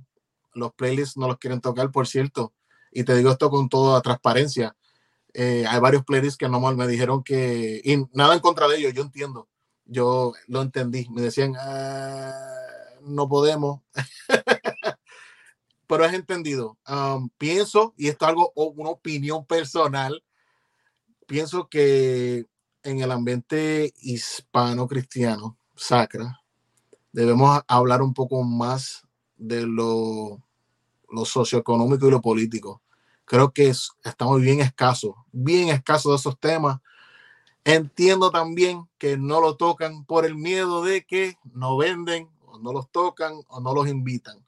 Los playlists no los quieren tocar, por cierto y te digo esto con toda transparencia. Eh, hay varios playlists que no me dijeron que, y nada en contra de ellos, yo entiendo, yo lo entendí, me decían, ah, no podemos, pero es entendido. Um, pienso, y esto es algo, una opinión personal, pienso que en el ambiente hispano-cristiano, sacra, debemos hablar un poco más de lo, lo socioeconómico y lo político creo que estamos bien escasos, bien escasos de esos temas. Entiendo también que no lo tocan por el miedo de que no venden, o no los tocan, o no los invitan.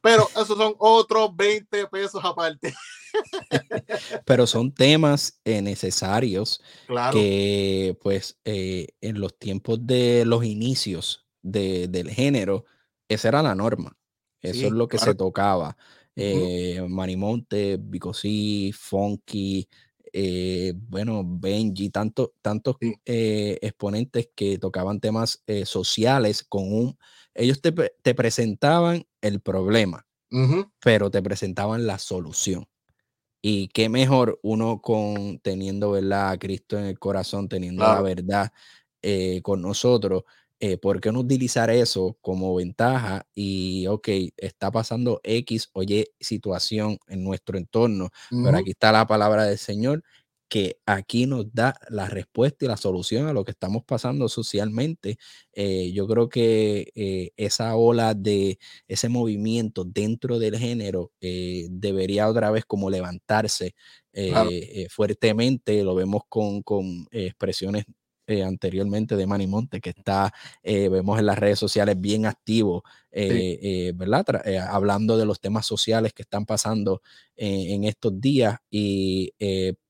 Pero esos son otros 20 pesos aparte. Pero son temas eh, necesarios que, pues, eh, en los tiempos de los inicios del género, esa era la norma. Eso es lo que se tocaba eh, Marimonte, Bicosí, Funky, eh, bueno, Benji, tanto, tantos eh, exponentes que tocaban temas eh, sociales con un... Ellos te, te presentaban el problema, pero te presentaban la solución. Y qué mejor uno con teniendo ¿verdad? a Cristo en el corazón, teniendo la verdad con nosotros, eh, ¿por qué no utilizar eso como ventaja? Y, ok, está pasando X o Y situación en nuestro entorno, pero aquí está la palabra del Señor que aquí nos da la respuesta y la solución a lo que estamos pasando socialmente. Eh, yo creo que eh, esa ola de ese movimiento dentro del género eh, debería otra vez como levantarse fuertemente. Lo vemos con, con expresiones eh, anteriormente de Manny Monte, que está, eh, vemos en las redes sociales bien activo, eh, ¿verdad? hablando de los temas sociales que están pasando en estos días. Y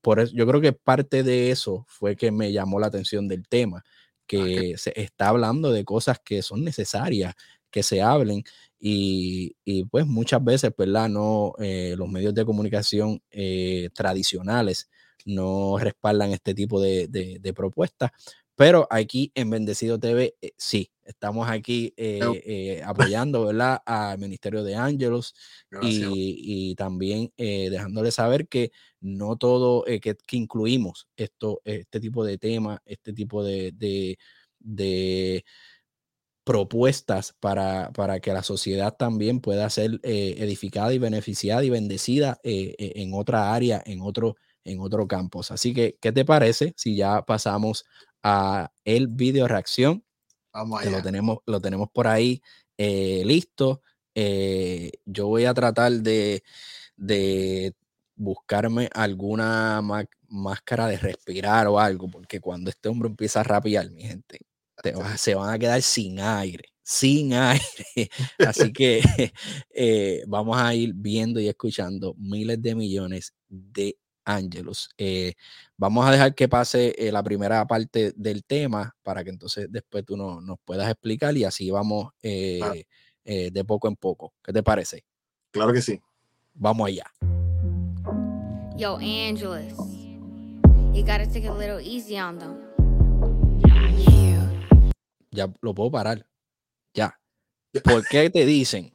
por eso, yo creo que parte de eso fue que me llamó la atención del tema, ah, que se está hablando de cosas que son necesarias que se hablen y, y pues muchas veces, ¿verdad? No, los medios de comunicación tradicionales no respaldan este tipo de, propuestas. Pero aquí en Bendecido TV, eh, sí, estamos aquí eh, eh, apoyando, ¿verdad? Al Ministerio de Ángelos y, también dejándole saber que no todo, que, incluimos esto, este tipo de temas, este tipo de, de, propuestas para, para, que la sociedad también pueda ser edificada y beneficiada y bendecida en otra área, en otro en otro campus. Así que, ¿qué te parece si ya pasamos a el video reacción? Vamos allá. lo tenemos, lo tenemos por ahí eh, listo. Eh, yo voy a tratar de, de buscarme alguna máscara de respirar o algo, porque cuando este hombre empieza a rapear, mi gente, se van a quedar sin aire, sin aire. Así que eh, vamos a ir viendo y escuchando miles de millones de Ángelos. Eh, vamos a dejar que pase eh, la primera parte del tema para que entonces después tú no, nos puedas explicar y así vamos eh, de poco en poco. ¿Qué te parece? Claro que sí. Vamos allá. Yo, Angelus, you gotta take a little easy on them. Ya lo puedo parar. Ya. ¿Por qué te dicen?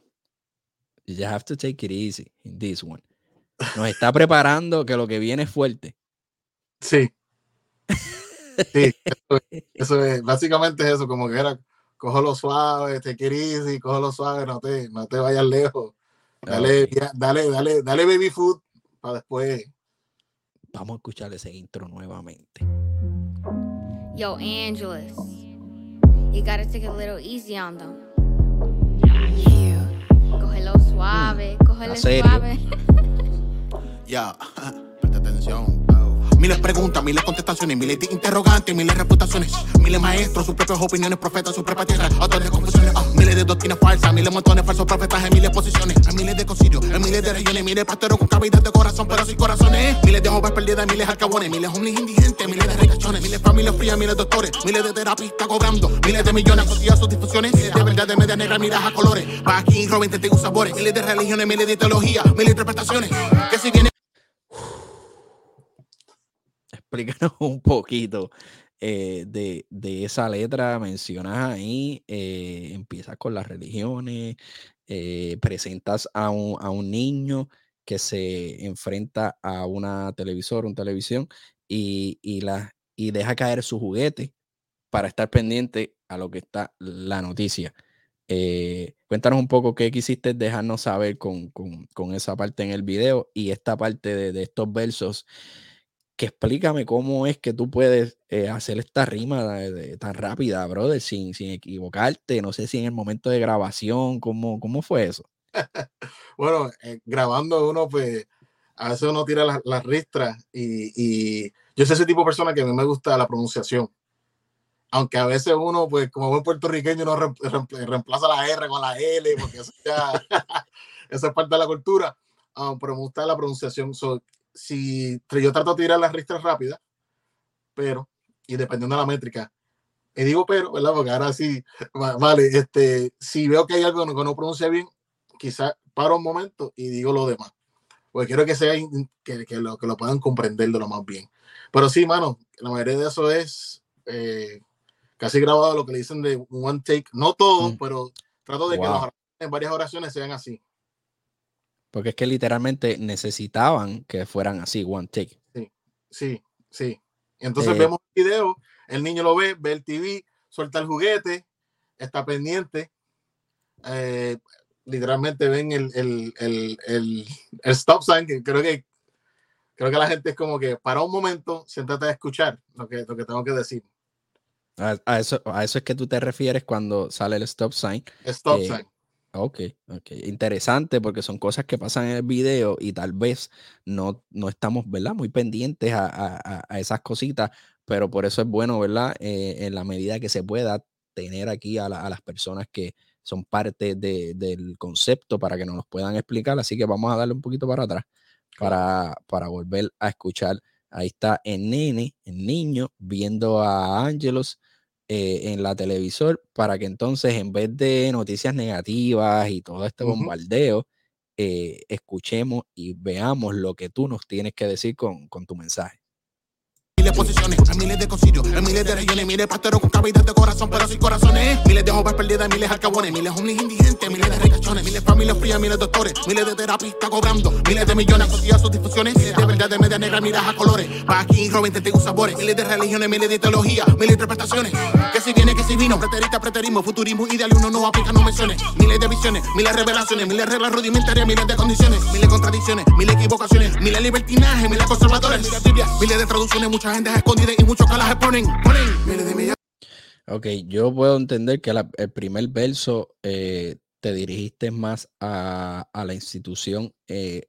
You have to take it easy in this one nos está preparando que lo que viene es fuerte. Sí. Sí, eso, es, básicamente es eso, como que era, lo suave, te quieres y lo suave, no te, no te vayas lejos. Dale, dale, dale, dale baby food para después. Vamos a escuchar ese intro nuevamente. Yo, Angelus, you gotta take a little easy on them. Cógelo suave, mm, cógelo suave. Ya, presta atención. Miles preguntas, miles contestaciones, miles de interrogantes, miles reputaciones. Miles maestros, sus propias opiniones, profetas, sus propias tierras, otras de confusiones. Ah, miles de doctrinas falsas, miles montones falsos profetas en miles posiciones. Hay miles de concilios, en miles de regiones, miles pasteros con cavidad de corazón, pero sin corazones. Miles de jóvenes perdidas, miles alcabones, miles hombres indigentes, miles de ricachones, miles familias frías, miles doctores, miles de terapistas cobrando, miles de millones asociados a sus difusiones. Miles de verdad de media negra, miras a colores. Pa' aquí, Robin, te sabores. Miles de religiones, miles de teología, miles de interpretaciones. Que si viene explícanos un poquito eh, de, esa letra. Mencionas ahí, eh, empiezas con las religiones, eh, presentas a un, niño que se enfrenta a una televisor, una televisión, y, la, y deja caer su juguete para estar pendiente a lo que está la noticia. Cuéntanos un poco qué quisiste dejarnos saber con, esa parte en el video y esta parte de, de estos versos que explícame cómo es que tú puedes eh, hacer esta rima tan rápida, brother, sin, sin equivocarte. No sé si en el momento de grabación, ¿cómo, cómo fue eso? bueno, eh, grabando uno, pues a veces uno tira las, ristras y, yo soy ese tipo de persona que a mí me gusta la pronunciación. Aunque a veces uno, pues como buen puertorriqueño, no reemplaza la R con la L, porque eso, ya, es parte de la cultura. Um, pero me gusta la pronunciación si yo trato de tirar las ristas rápidas, pero, y dependiendo de la métrica, y digo pero, ¿verdad? Porque ahora sí, vale, este, si veo que hay algo que no pronuncia bien, quizás paro un momento y digo lo demás. Porque quiero que sea que, que, lo, que lo puedan comprender de lo más bien. Pero sí, mano, la mayoría de eso es eh, casi grabado lo que le dicen de one take. No todo, mm. pero trato de que en varias oraciones sean así. Porque es que literalmente necesitaban que fueran así, one take. Sí, sí, sí. Entonces eh, vemos el video, el niño lo ve, ve el TV, suelta el juguete está pendiente. Eh, literalmente ven el, el, el, el, stop sign, que creo que creo que la gente es como que para un momento, siéntate a escuchar lo que, lo que tengo que decir. A, eso, a eso es que tú te refieres cuando sale el stop sign. Stop eh, sign. Ok, ok. Interesante porque son cosas que pasan en el video y tal vez no, no estamos, ¿verdad? Muy pendientes a, esas cositas, pero por eso es bueno, ¿verdad? Eh, en la medida que se pueda tener aquí a, las personas que son parte del concepto para que nos los puedan explicar. Así que vamos a darle un poquito para atrás para, para volver a escuchar. Ahí está el nene, el niño, viendo a Ángelos eh, en la televisor para que entonces en vez de noticias negativas y todo este bombardeo, eh, escuchemos y veamos lo que tú nos tienes que decir con, con tu mensaje miles de posiciones, hay miles de concilios, hay miles de regiones, miles de pasteros con cavidad de corazón, pero sin corazones. Miles de jóvenes perdidas, miles de alcabones, miles de hombres indigentes, miles de recachones, miles de familias frías, miles de doctores, miles de terapistas cobrando, miles de millones asociados a sus difusiones, de verdad de media negra, miras a colores. Va aquí, Robin, te sabores, miles de religiones, miles de teología, miles de interpretaciones. Que si viene, que si vino, preterista, preterismo, futurismo, ideal, uno no aplica, no menciones. Miles de visiones, miles de revelaciones, miles de reglas rudimentarias, miles de condiciones, miles de contradicciones, miles de equivocaciones, miles de libertinaje, miles de conservadores, miles de traducciones, mucha gente escondida y muchos ponen, ponen. Ok, yo puedo entender que el primer verso eh, te dirigiste más a, la institución eh,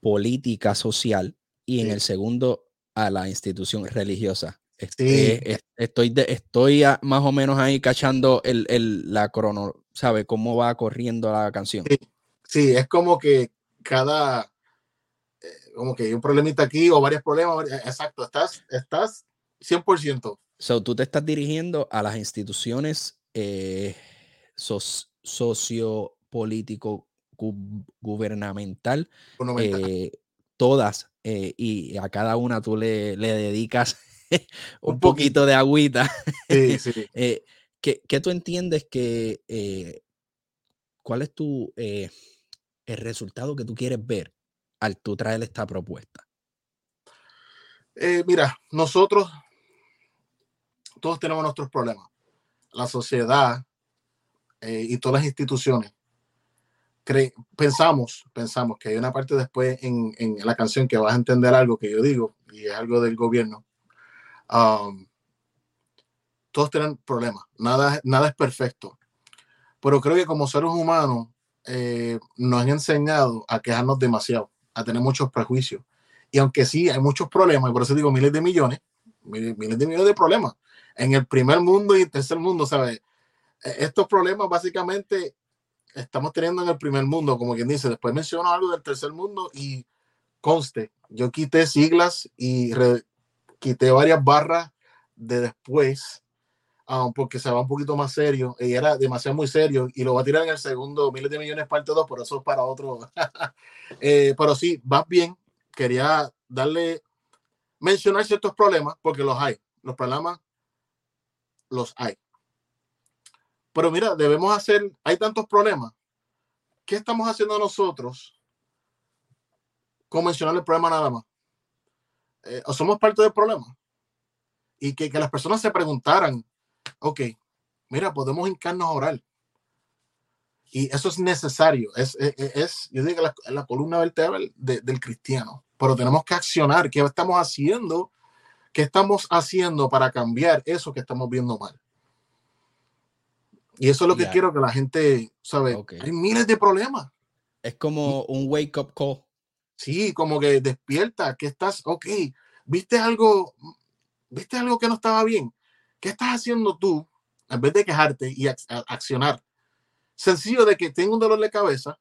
política social y en el segundo a la institución religiosa. Este, estoy, estoy más o menos ahí cachando el, la crono, ¿sabe? Cómo va corriendo la canción. Sí, es como que cada, como que hay un problemita aquí o varios problemas. Exacto, estás, estás 100%. So, tú te estás dirigiendo a las instituciones eh, sociopolítico gubernamental, eh, todas, eh, y a cada una tú le, dedicas un, poquito. de agüita. Sí, sí. ¿qué, ¿qué, tú entiendes que, cuál es tu, el resultado que tú quieres ver al tú traer esta propuesta? Eh, mira, nosotros todos tenemos nuestros problemas. La sociedad eh, y todas las instituciones pensamos, pensamos que hay una parte después en, la canción que vas a entender algo que yo digo y es algo del gobierno. Um, todos tienen problemas, nada, nada es perfecto. Pero creo que como seres humanos eh, nos han enseñado a quejarnos demasiado a tener muchos prejuicios. Y aunque sí hay muchos problemas, y por eso digo miles de millones, miles, de millones de problemas, en el primer mundo y el tercer mundo, ¿sabes? E, estos problemas básicamente estamos teniendo en el primer mundo, como quien dice, después menciono algo del tercer mundo y conste, yo quité siglas y quité varias barras de después, um, porque se va un poquito más serio, y era demasiado muy serio, y lo va a tirar en el segundo, miles de millones parte 2, por eso es para otro. Eh, pero sí, vas bien. Quería darle, mencionar ciertos problemas, porque los hay. Los problemas los hay. Pero mira, debemos hacer, hay tantos problemas. ¿Qué estamos haciendo nosotros con mencionar el problema nada más? Eh, ¿O somos parte del problema? Y que, que las personas se preguntaran, ok, mira, podemos hincarnos a orar y eso es necesario. Es, es, es yo digo, la, la columna vertebral del cristiano. Pero tenemos que accionar. ¿Qué estamos haciendo? ¿Qué estamos haciendo para cambiar eso que estamos viendo mal? Y eso es lo que quiero que la gente, ¿sabe? Hay miles de problemas. Es como un wake up call. Sí, como que despierta, que estás, ok, viste algo, viste algo que no estaba bien. ¿Qué estás haciendo tú en vez de quejarte y accionar? sencillo de que tengo un dolor de cabeza.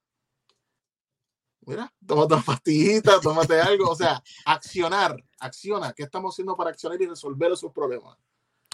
Mira, tómate una pastillita, tómate algo. O sea, accionar, acciona. ¿Qué estamos haciendo para accionar y resolver esos problemas?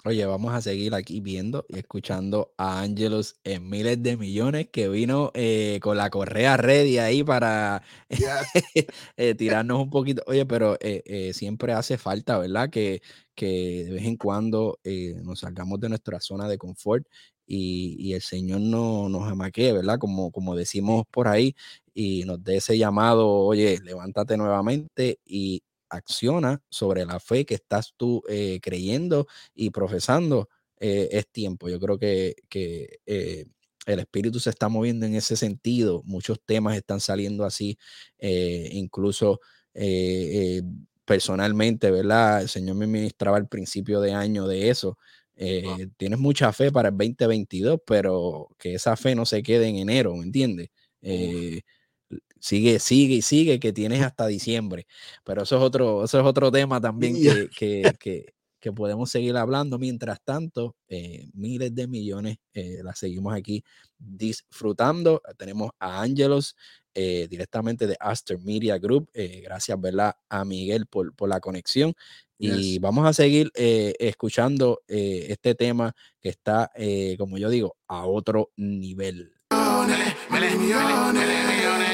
Oye, vamos a seguir aquí viendo y escuchando a Ángelos en miles de millones que vino eh, con la correa ready ahí para eh, tirarnos un poquito. Oye, pero eh, siempre hace falta, ¿verdad? Que, que de vez en cuando nos salgamos de nuestra zona de confort y, el Señor no, nos amaquee, ¿verdad? Como, como decimos por ahí, y nos dé ese llamado, oye, levántate nuevamente y acciona sobre la fe que estás tú eh, creyendo y profesando eh, es tiempo. Yo creo que, que eh, el espíritu se está moviendo en ese sentido. Muchos temas están saliendo así, incluso personalmente, ¿verdad? El Señor me ministraba al principio de año de eso. Tienes mucha fe para el 2022, pero que esa fe no se quede en enero, ¿me entiendes? Sigue, sigue y sigue, que tienes hasta diciembre. Pero eso es otro, eso es otro tema también que, que, que podemos seguir hablando. Mientras tanto, eh, miles de millones eh, la seguimos aquí disfrutando. Tenemos a Ángelos eh, directamente de Aster Media Group. gracias, ¿verdad? A Miguel por, la conexión. Y vamos a seguir escuchando este tema que está, como yo digo, a otro nivel. millones, millones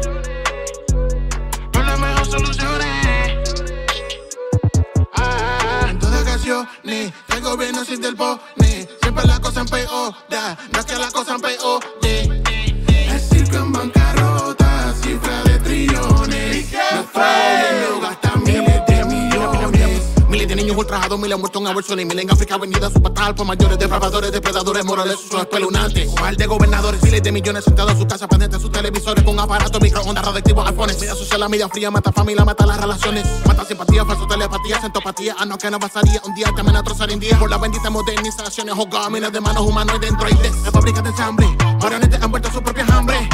todas ocasiones, el gobierno sin del pone. Siempre la cosa peor, no es que la cosa peor. El circo en bancarrota, cifra de trillones. Nuestro gobierno niños ultrajados, miles muertos en aborciones. Miles en África venida su patal por mayores depravadores, depredadores morales, son espeluznantes. Un de gobernadores, miles de millones sentados en sus casas, pendientes sus televisores con aparatos, microondas, radiactivos, iPhones. Media social, la media fría, mata familia, mata las relaciones. Mata simpatía, falso telepatía, centopatía. Ah, no, que no pasaría. Un día te amenazó trozar en día. Por la bendita modernizaciones, oh miles de manos humanoides androides. En fábricas de ensamble, marionetes han vuelto a sus propias hambre.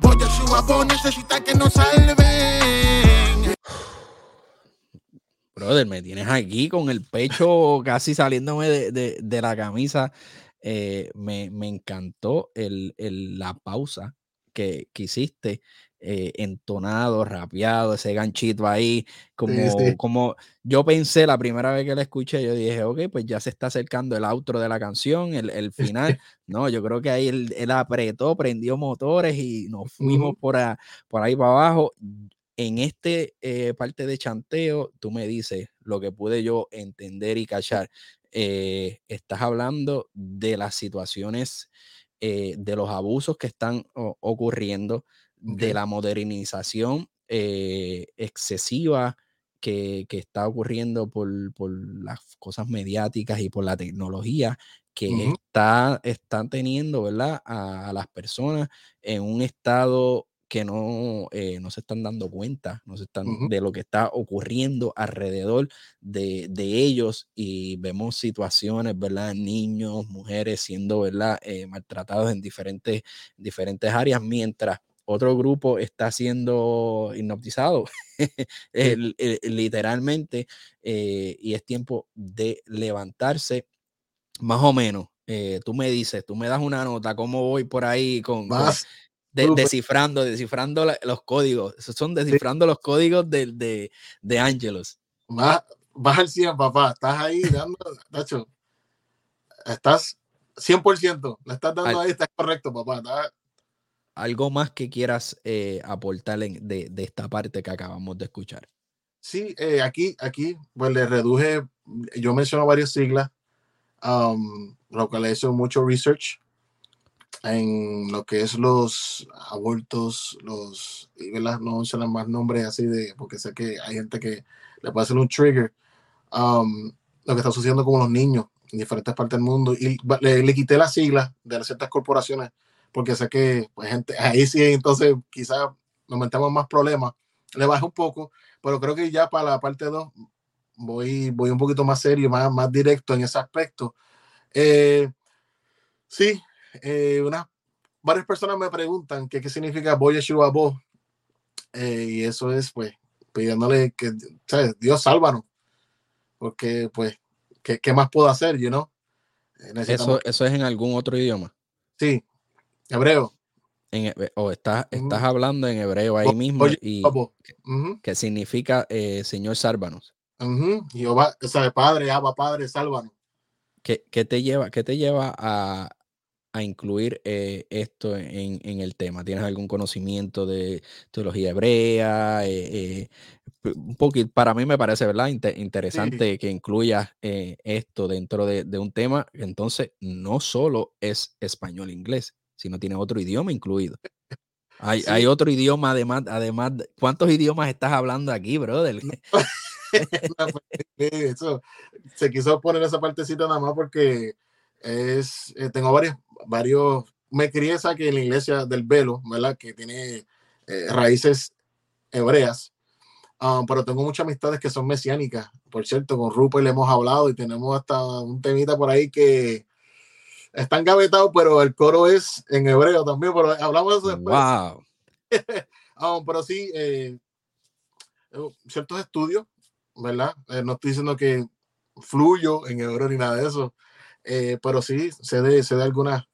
Voy a su necesita que nos salven. Brother, me tienes aquí con el pecho casi saliéndome de, la camisa. Eh, me, encantó el, la pausa que, hiciste, eh, entonado, rapeado, ese ganchito ahí, como, como yo pensé la primera vez que la escuché, yo dije, ok, pues ya se está acercando el outro de la canción, el, final. no, yo creo que ahí él, apretó, prendió motores y nos fuimos por, por ahí para abajo en este eh, parte de chanteo, tú me dices lo que pude yo entender y cachar. Eh, estás hablando de las situaciones, eh, de los abusos que están ocurriendo, de la modernización excesiva que, está ocurriendo por, las cosas mediáticas y por la tecnología que está, están teniendo, ¿verdad? A, a, las personas en un estado que no, eh, no se están dando cuenta no se están, de lo que está ocurriendo alrededor de, ellos y vemos situaciones, ¿verdad? Niños, mujeres siendo, ¿verdad? Eh, maltratados en diferentes, diferentes áreas, mientras otro grupo está siendo hipnotizado, literalmente, eh, y es tiempo de levantarse, más o menos. tú me dices, tú me das una nota, ¿cómo voy por ahí con, descifrando, descifrando los códigos. Esos son descifrando los códigos de, de, de Angelos. Vas, al 100, papá. Estás ahí dando, Nacho. Estás 100%. Le estás dando ahí, estás correcto, papá. Algo más que quieras eh, aportar de, de, esta parte que acabamos de escuchar. Sí, eh, aquí, aquí, pues le reduje, yo menciono varias siglas, um, lo que le hizo mucho research en lo que es los abortos, los, ¿verdad? no mencionan más nombres así de, porque sé que hay gente que le puede hacer un trigger, um, lo que está sucediendo con los niños en diferentes partes del mundo, y le, quité las siglas de ciertas corporaciones, porque sé que, pues, gente, ahí sí, entonces quizás nos metemos más problemas, le bajé un poco, pero creo que ya para la parte 2 voy, voy un poquito más serio, más, más directo en ese aspecto. Eh, sí, eh, varias personas me preguntan qué, qué significa Boy Yeshua Bo. Eh, y eso es, pues, pidiéndole que, ¿sabes? Dios sálvanos. Porque, pues, ¿qué, ¿qué, más puedo hacer, you know? Eh, eso, eso es en algún otro idioma. Sí, hebreo. En, o estás, estás hablando en hebreo ahí mismo y que significa Señor sálvanos. Y Jehová, o sea, Padre, Abba, Padre, sálvanos. ¿Qué, ¿Qué, te lleva, qué te lleva a, a incluir eh, esto en, el tema? ¿Tienes algún conocimiento de teología hebrea? Eh, eh, un poquito, para mí me parece, ¿verdad? interesante que incluyas esto dentro de, un tema. Entonces, no solo es español-inglés, sino tiene otro idioma incluido. Hay, hay, otro idioma, además, además, ¿cuántos idiomas estás hablando aquí, brother? Pues, eso, se quiso poner esa partecita nada más porque es, tengo varios, varios, me crié aquí en la iglesia del Velo, ¿verdad? Que tiene eh, raíces hebreas, um, pero tengo muchas amistades que son mesiánicas. Por cierto, con Rupert le hemos hablado y tenemos hasta un temita por ahí que están gavetados, pero el coro es en hebreo también, pero hablamos de eso después. Wow. Um, pero sí, eh, eh, ciertos estudios, ¿verdad? no estoy diciendo que fluyo en hebreo ni nada de eso, pero sí sé de, sé de algunas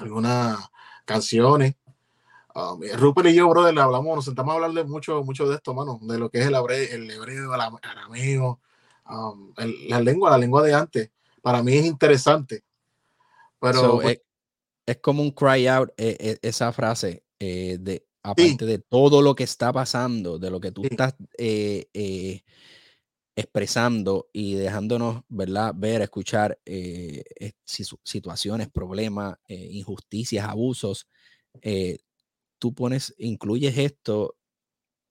algunas canciones. Um, Rupert y yo, brother, hablamos, nos sentamos a hablar de mucho, mucho de esto, mano, de lo que es el hebreo, el, hebreo, el arameo, um, la lengua, la lengua de antes. Para mí es interesante. Pero pues es, como un cry out eh, eh, esa frase eh, de aparte de todo lo que está pasando, de lo que tú estás expresando y dejándonos, ¿verdad? Ver, escuchar eh, situaciones, problemas, eh, injusticias, abusos. Eh, tú pones, incluyes esto,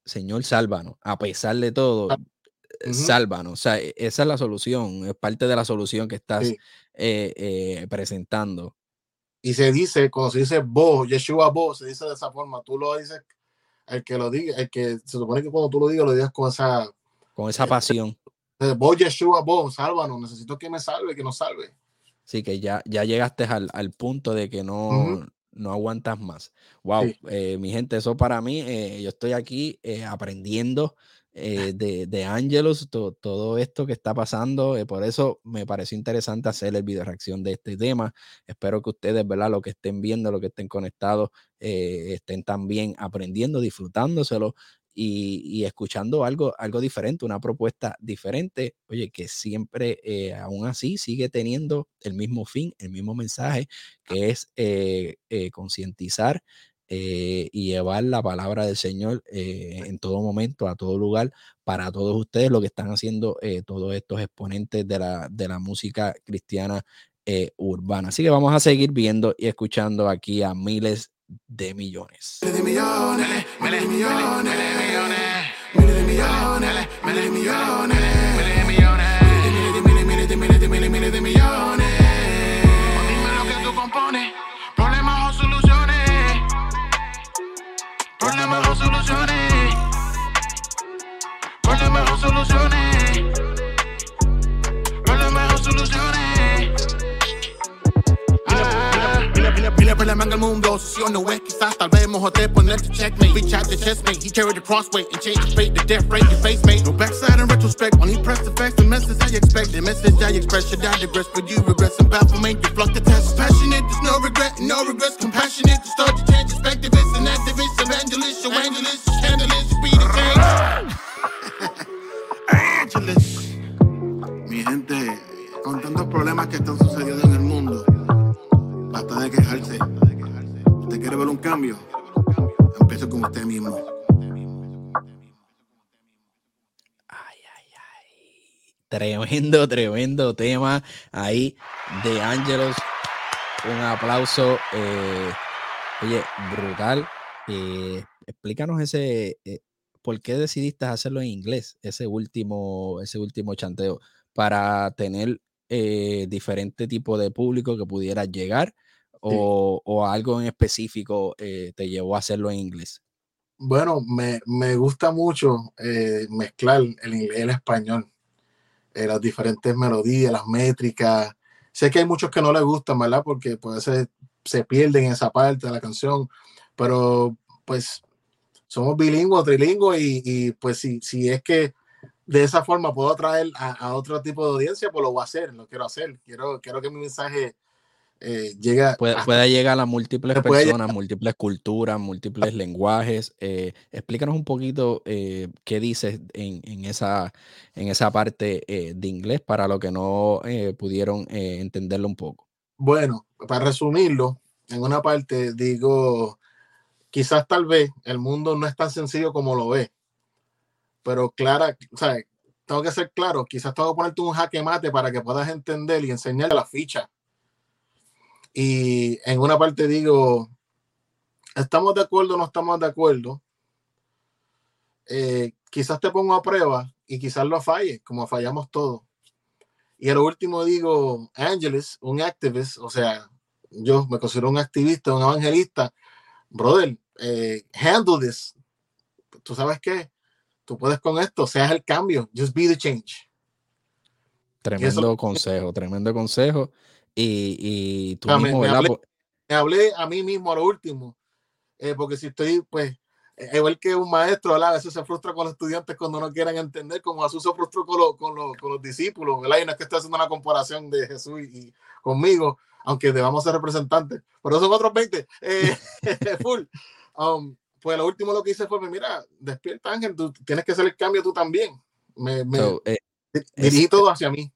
Señor, sálvanos, a pesar de todo, uh sálvanos. O sea, e, esa es la solución, es parte de la solución que estás presentando. Y se dice, cuando se dice vos, Yeshua vos, se dice de esa forma, tú lo dices, el que lo diga, el que se supone que cuando tú lo digas, lo digas con esa con esa pasión. Voy Yeshua, vos, sálvanos, necesito que me salve, que nos salve. Sí, que ya, ya llegaste al, al punto de que no, no aguantas más. Wow, eh, mi gente, eso para mí, eh, yo estoy aquí eh, aprendiendo de, de Angelus, todo esto que está pasando. por eso me pareció interesante hacer el video reacción de este tema. Espero que ustedes, ¿verdad? Lo que estén viendo, lo que estén conectados, estén también aprendiendo, disfrutándoselo y, escuchando algo, algo diferente, una propuesta diferente, oye, que siempre eh, aún así sigue teniendo el mismo fin, el mismo mensaje, que es eh, eh, concientizar y llevar la palabra del Señor en todo momento, a todo lugar, para todos ustedes, lo que están haciendo todos estos exponentes de la, de la música cristiana urbana. Así que vamos a seguir viendo y escuchando aquí a miles de millones. Miles de millones, miles de millones, miles de millones, miles de millones, miles de millones, miles de millones, miles de miles de miles de miles de millones. Dime lo que tú compones, problemas o soluciones, problemas o soluciones, problemas o soluciones, Por la manga mundo, si o no es quizás tal vez mejor te ponerte checkmate. Reach out the chestmate, he carried the crossway And change the fate, the death rate, your face mate. No backside in retrospect, he pressed the facts The message I expect, the message I express Should I digress, but you regress and bafflement You flunk the test, passionate, there's no regret No regrets, compassionate To start to change perspectives And activists, evangelists, evangelists Scandalous, be the change. Angeles. Mi gente, con tantos problemas que están sucediendo de quejarse. ¿Usted quiere ver un cambio? Empiece con usted mismo. Ay, ay, ay. Tremendo, tremendo tema ahí de Ángelos. Un aplauso. Eh, oye, brutal. Eh, explícanos ese. Eh, ¿Por qué decidiste hacerlo en inglés? Ese último, ese último chanteo. Para tener diferente tipo de público que pudiera llegar o, algo en específico eh, te llevó a hacerlo en inglés? Bueno, me, me gusta mucho eh, mezclar el inglés y el español, eh, las diferentes melodías, las métricas. Sé que hay muchos que no les gustan, ¿verdad? Porque puede ser, se pierden en esa parte de la canción, pero pues somos bilingües, trilingües y, y, pues si, si es que de esa forma puedo atraer a, a, otro tipo de audiencia, pues lo voy a hacer, lo quiero hacer. Quiero, quiero que mi mensaje eh, llega puede, llegar a múltiples personas, múltiples culturas, múltiples lenguajes. Eh, explícanos un poquito eh, qué dices en, esa, en esa parte de inglés para los que no pudieron entenderlo un poco. Bueno, para resumirlo, en una parte digo, quizás tal vez el mundo no es tan sencillo como lo ve, pero clara, sea, tengo que ser claro, quizás tengo que ponerte un jaque mate para que puedas entender y enseñarle la ficha. Y en una parte digo, estamos de acuerdo o no estamos de acuerdo, eh, quizás te pongo a prueba y quizás lo falle, como fallamos todos. Y a lo último digo, Angeles, un activist, o sea, yo me considero un activista, un evangelista, brother, eh, handle this. ¿Tú sabes qué? Tú puedes con esto, seas el cambio, just be the change. Tremendo consejo, tremendo consejo. Y, y tú mismo, me, hablé, me, hablé, a mí mismo a lo último, eh, porque si estoy, pues, eh, igual que un maestro, a veces se frustra con los estudiantes cuando no quieren entender, como Jesús se frustró con, con, con los discípulos, ¿verdad? Y no es que esté haciendo una comparación de Jesús y, conmigo, aunque debamos ser representantes, pero son otros 20. Eh, full. Um, pues lo último lo que hice fue, mira, despierta Ángel, tú tienes que hacer el cambio tú también. Me, me eh, dirigí todo hacia mí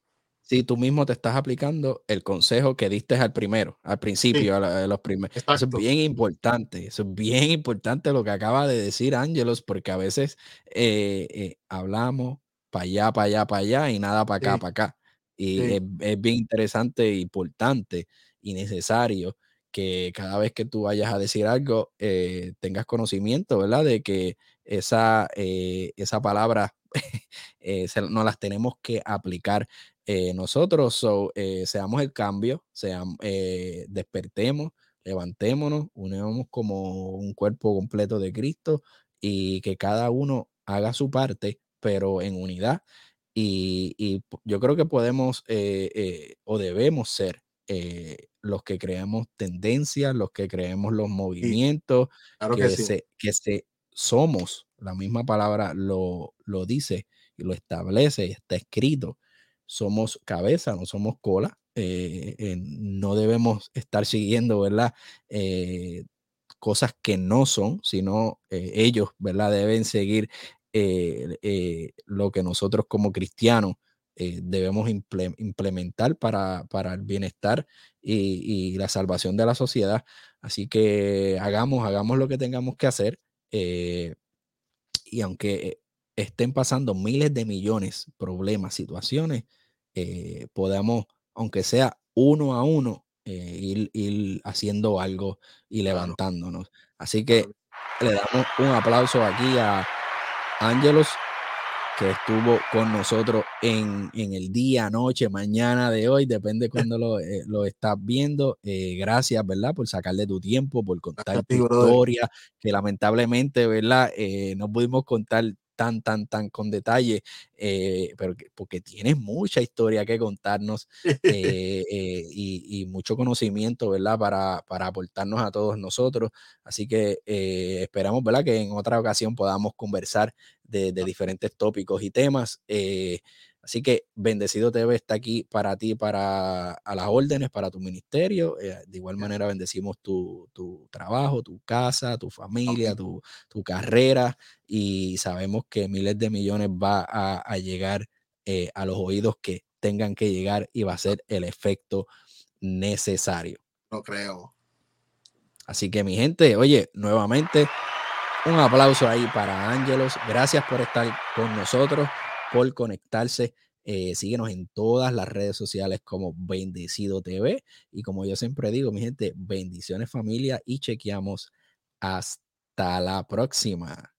si tú mismo te estás aplicando el consejo que diste al primero, al principio, a, los primeros. Eso es bien importante, eso es bien importante lo que acaba de decir Ángelos, porque a veces eh, eh, hablamos para allá, para allá, para allá y nada para acá, para acá. Y es, bien interesante, importante y necesario que cada vez que tú vayas a decir algo, eh, tengas conocimiento, ¿verdad? De que esa, esa palabra no las tenemos que aplicar eh, nosotros eh, seamos el cambio, seamos, eh, despertemos, levantémonos, unemos como un cuerpo completo de Cristo y que cada uno haga su parte, pero en unidad. Y, yo creo que podemos o debemos ser los que creamos tendencias, los que creemos los movimientos, que, se, que se somos, la misma palabra lo, lo dice y lo establece, está escrito somos cabeza, no somos cola. Eh, no debemos estar siguiendo, ¿verdad? Eh, cosas que no son, sino eh, ellos, ¿verdad? Deben seguir lo que nosotros como cristianos debemos implementar para, para, el bienestar y, y, la salvación de la sociedad. Así que hagamos, hagamos lo que tengamos que hacer. y aunque estén pasando miles de millones, problemas, situaciones, eh, podamos, aunque sea uno a uno, eh, ir, haciendo algo y levantándonos. Así que le damos un aplauso aquí a Ángelos, que estuvo con nosotros en, el día, noche, mañana de hoy, depende cuando lo, eh, lo estás viendo. gracias, ¿verdad? Por sacarle tu tiempo, por contar tu historia, que lamentablemente, ¿verdad? no pudimos contar tan, tan, tan con detalle, eh, pero porque tienes mucha historia que contarnos eh, eh, y, mucho conocimiento, ¿verdad? Para, para, aportarnos a todos nosotros. Así que esperamos, ¿verdad? Que en otra ocasión podamos conversar de, de diferentes tópicos y temas. Así que Bendecido TV está aquí para ti, para a las órdenes, para tu ministerio. Eh, de igual manera bendecimos tu, trabajo, tu casa, tu familia, tu, carrera y sabemos que miles de millones va a, llegar eh, a los oídos que tengan que llegar y va a ser el efecto necesario. No creo. Así que mi gente, oye, nuevamente un aplauso ahí para Ángelos. Gracias por estar con nosotros por conectarse. Eh, síguenos en todas las redes sociales como Bendecido TV. Y como yo siempre digo, mi gente, bendiciones familia y chequeamos. Hasta la próxima.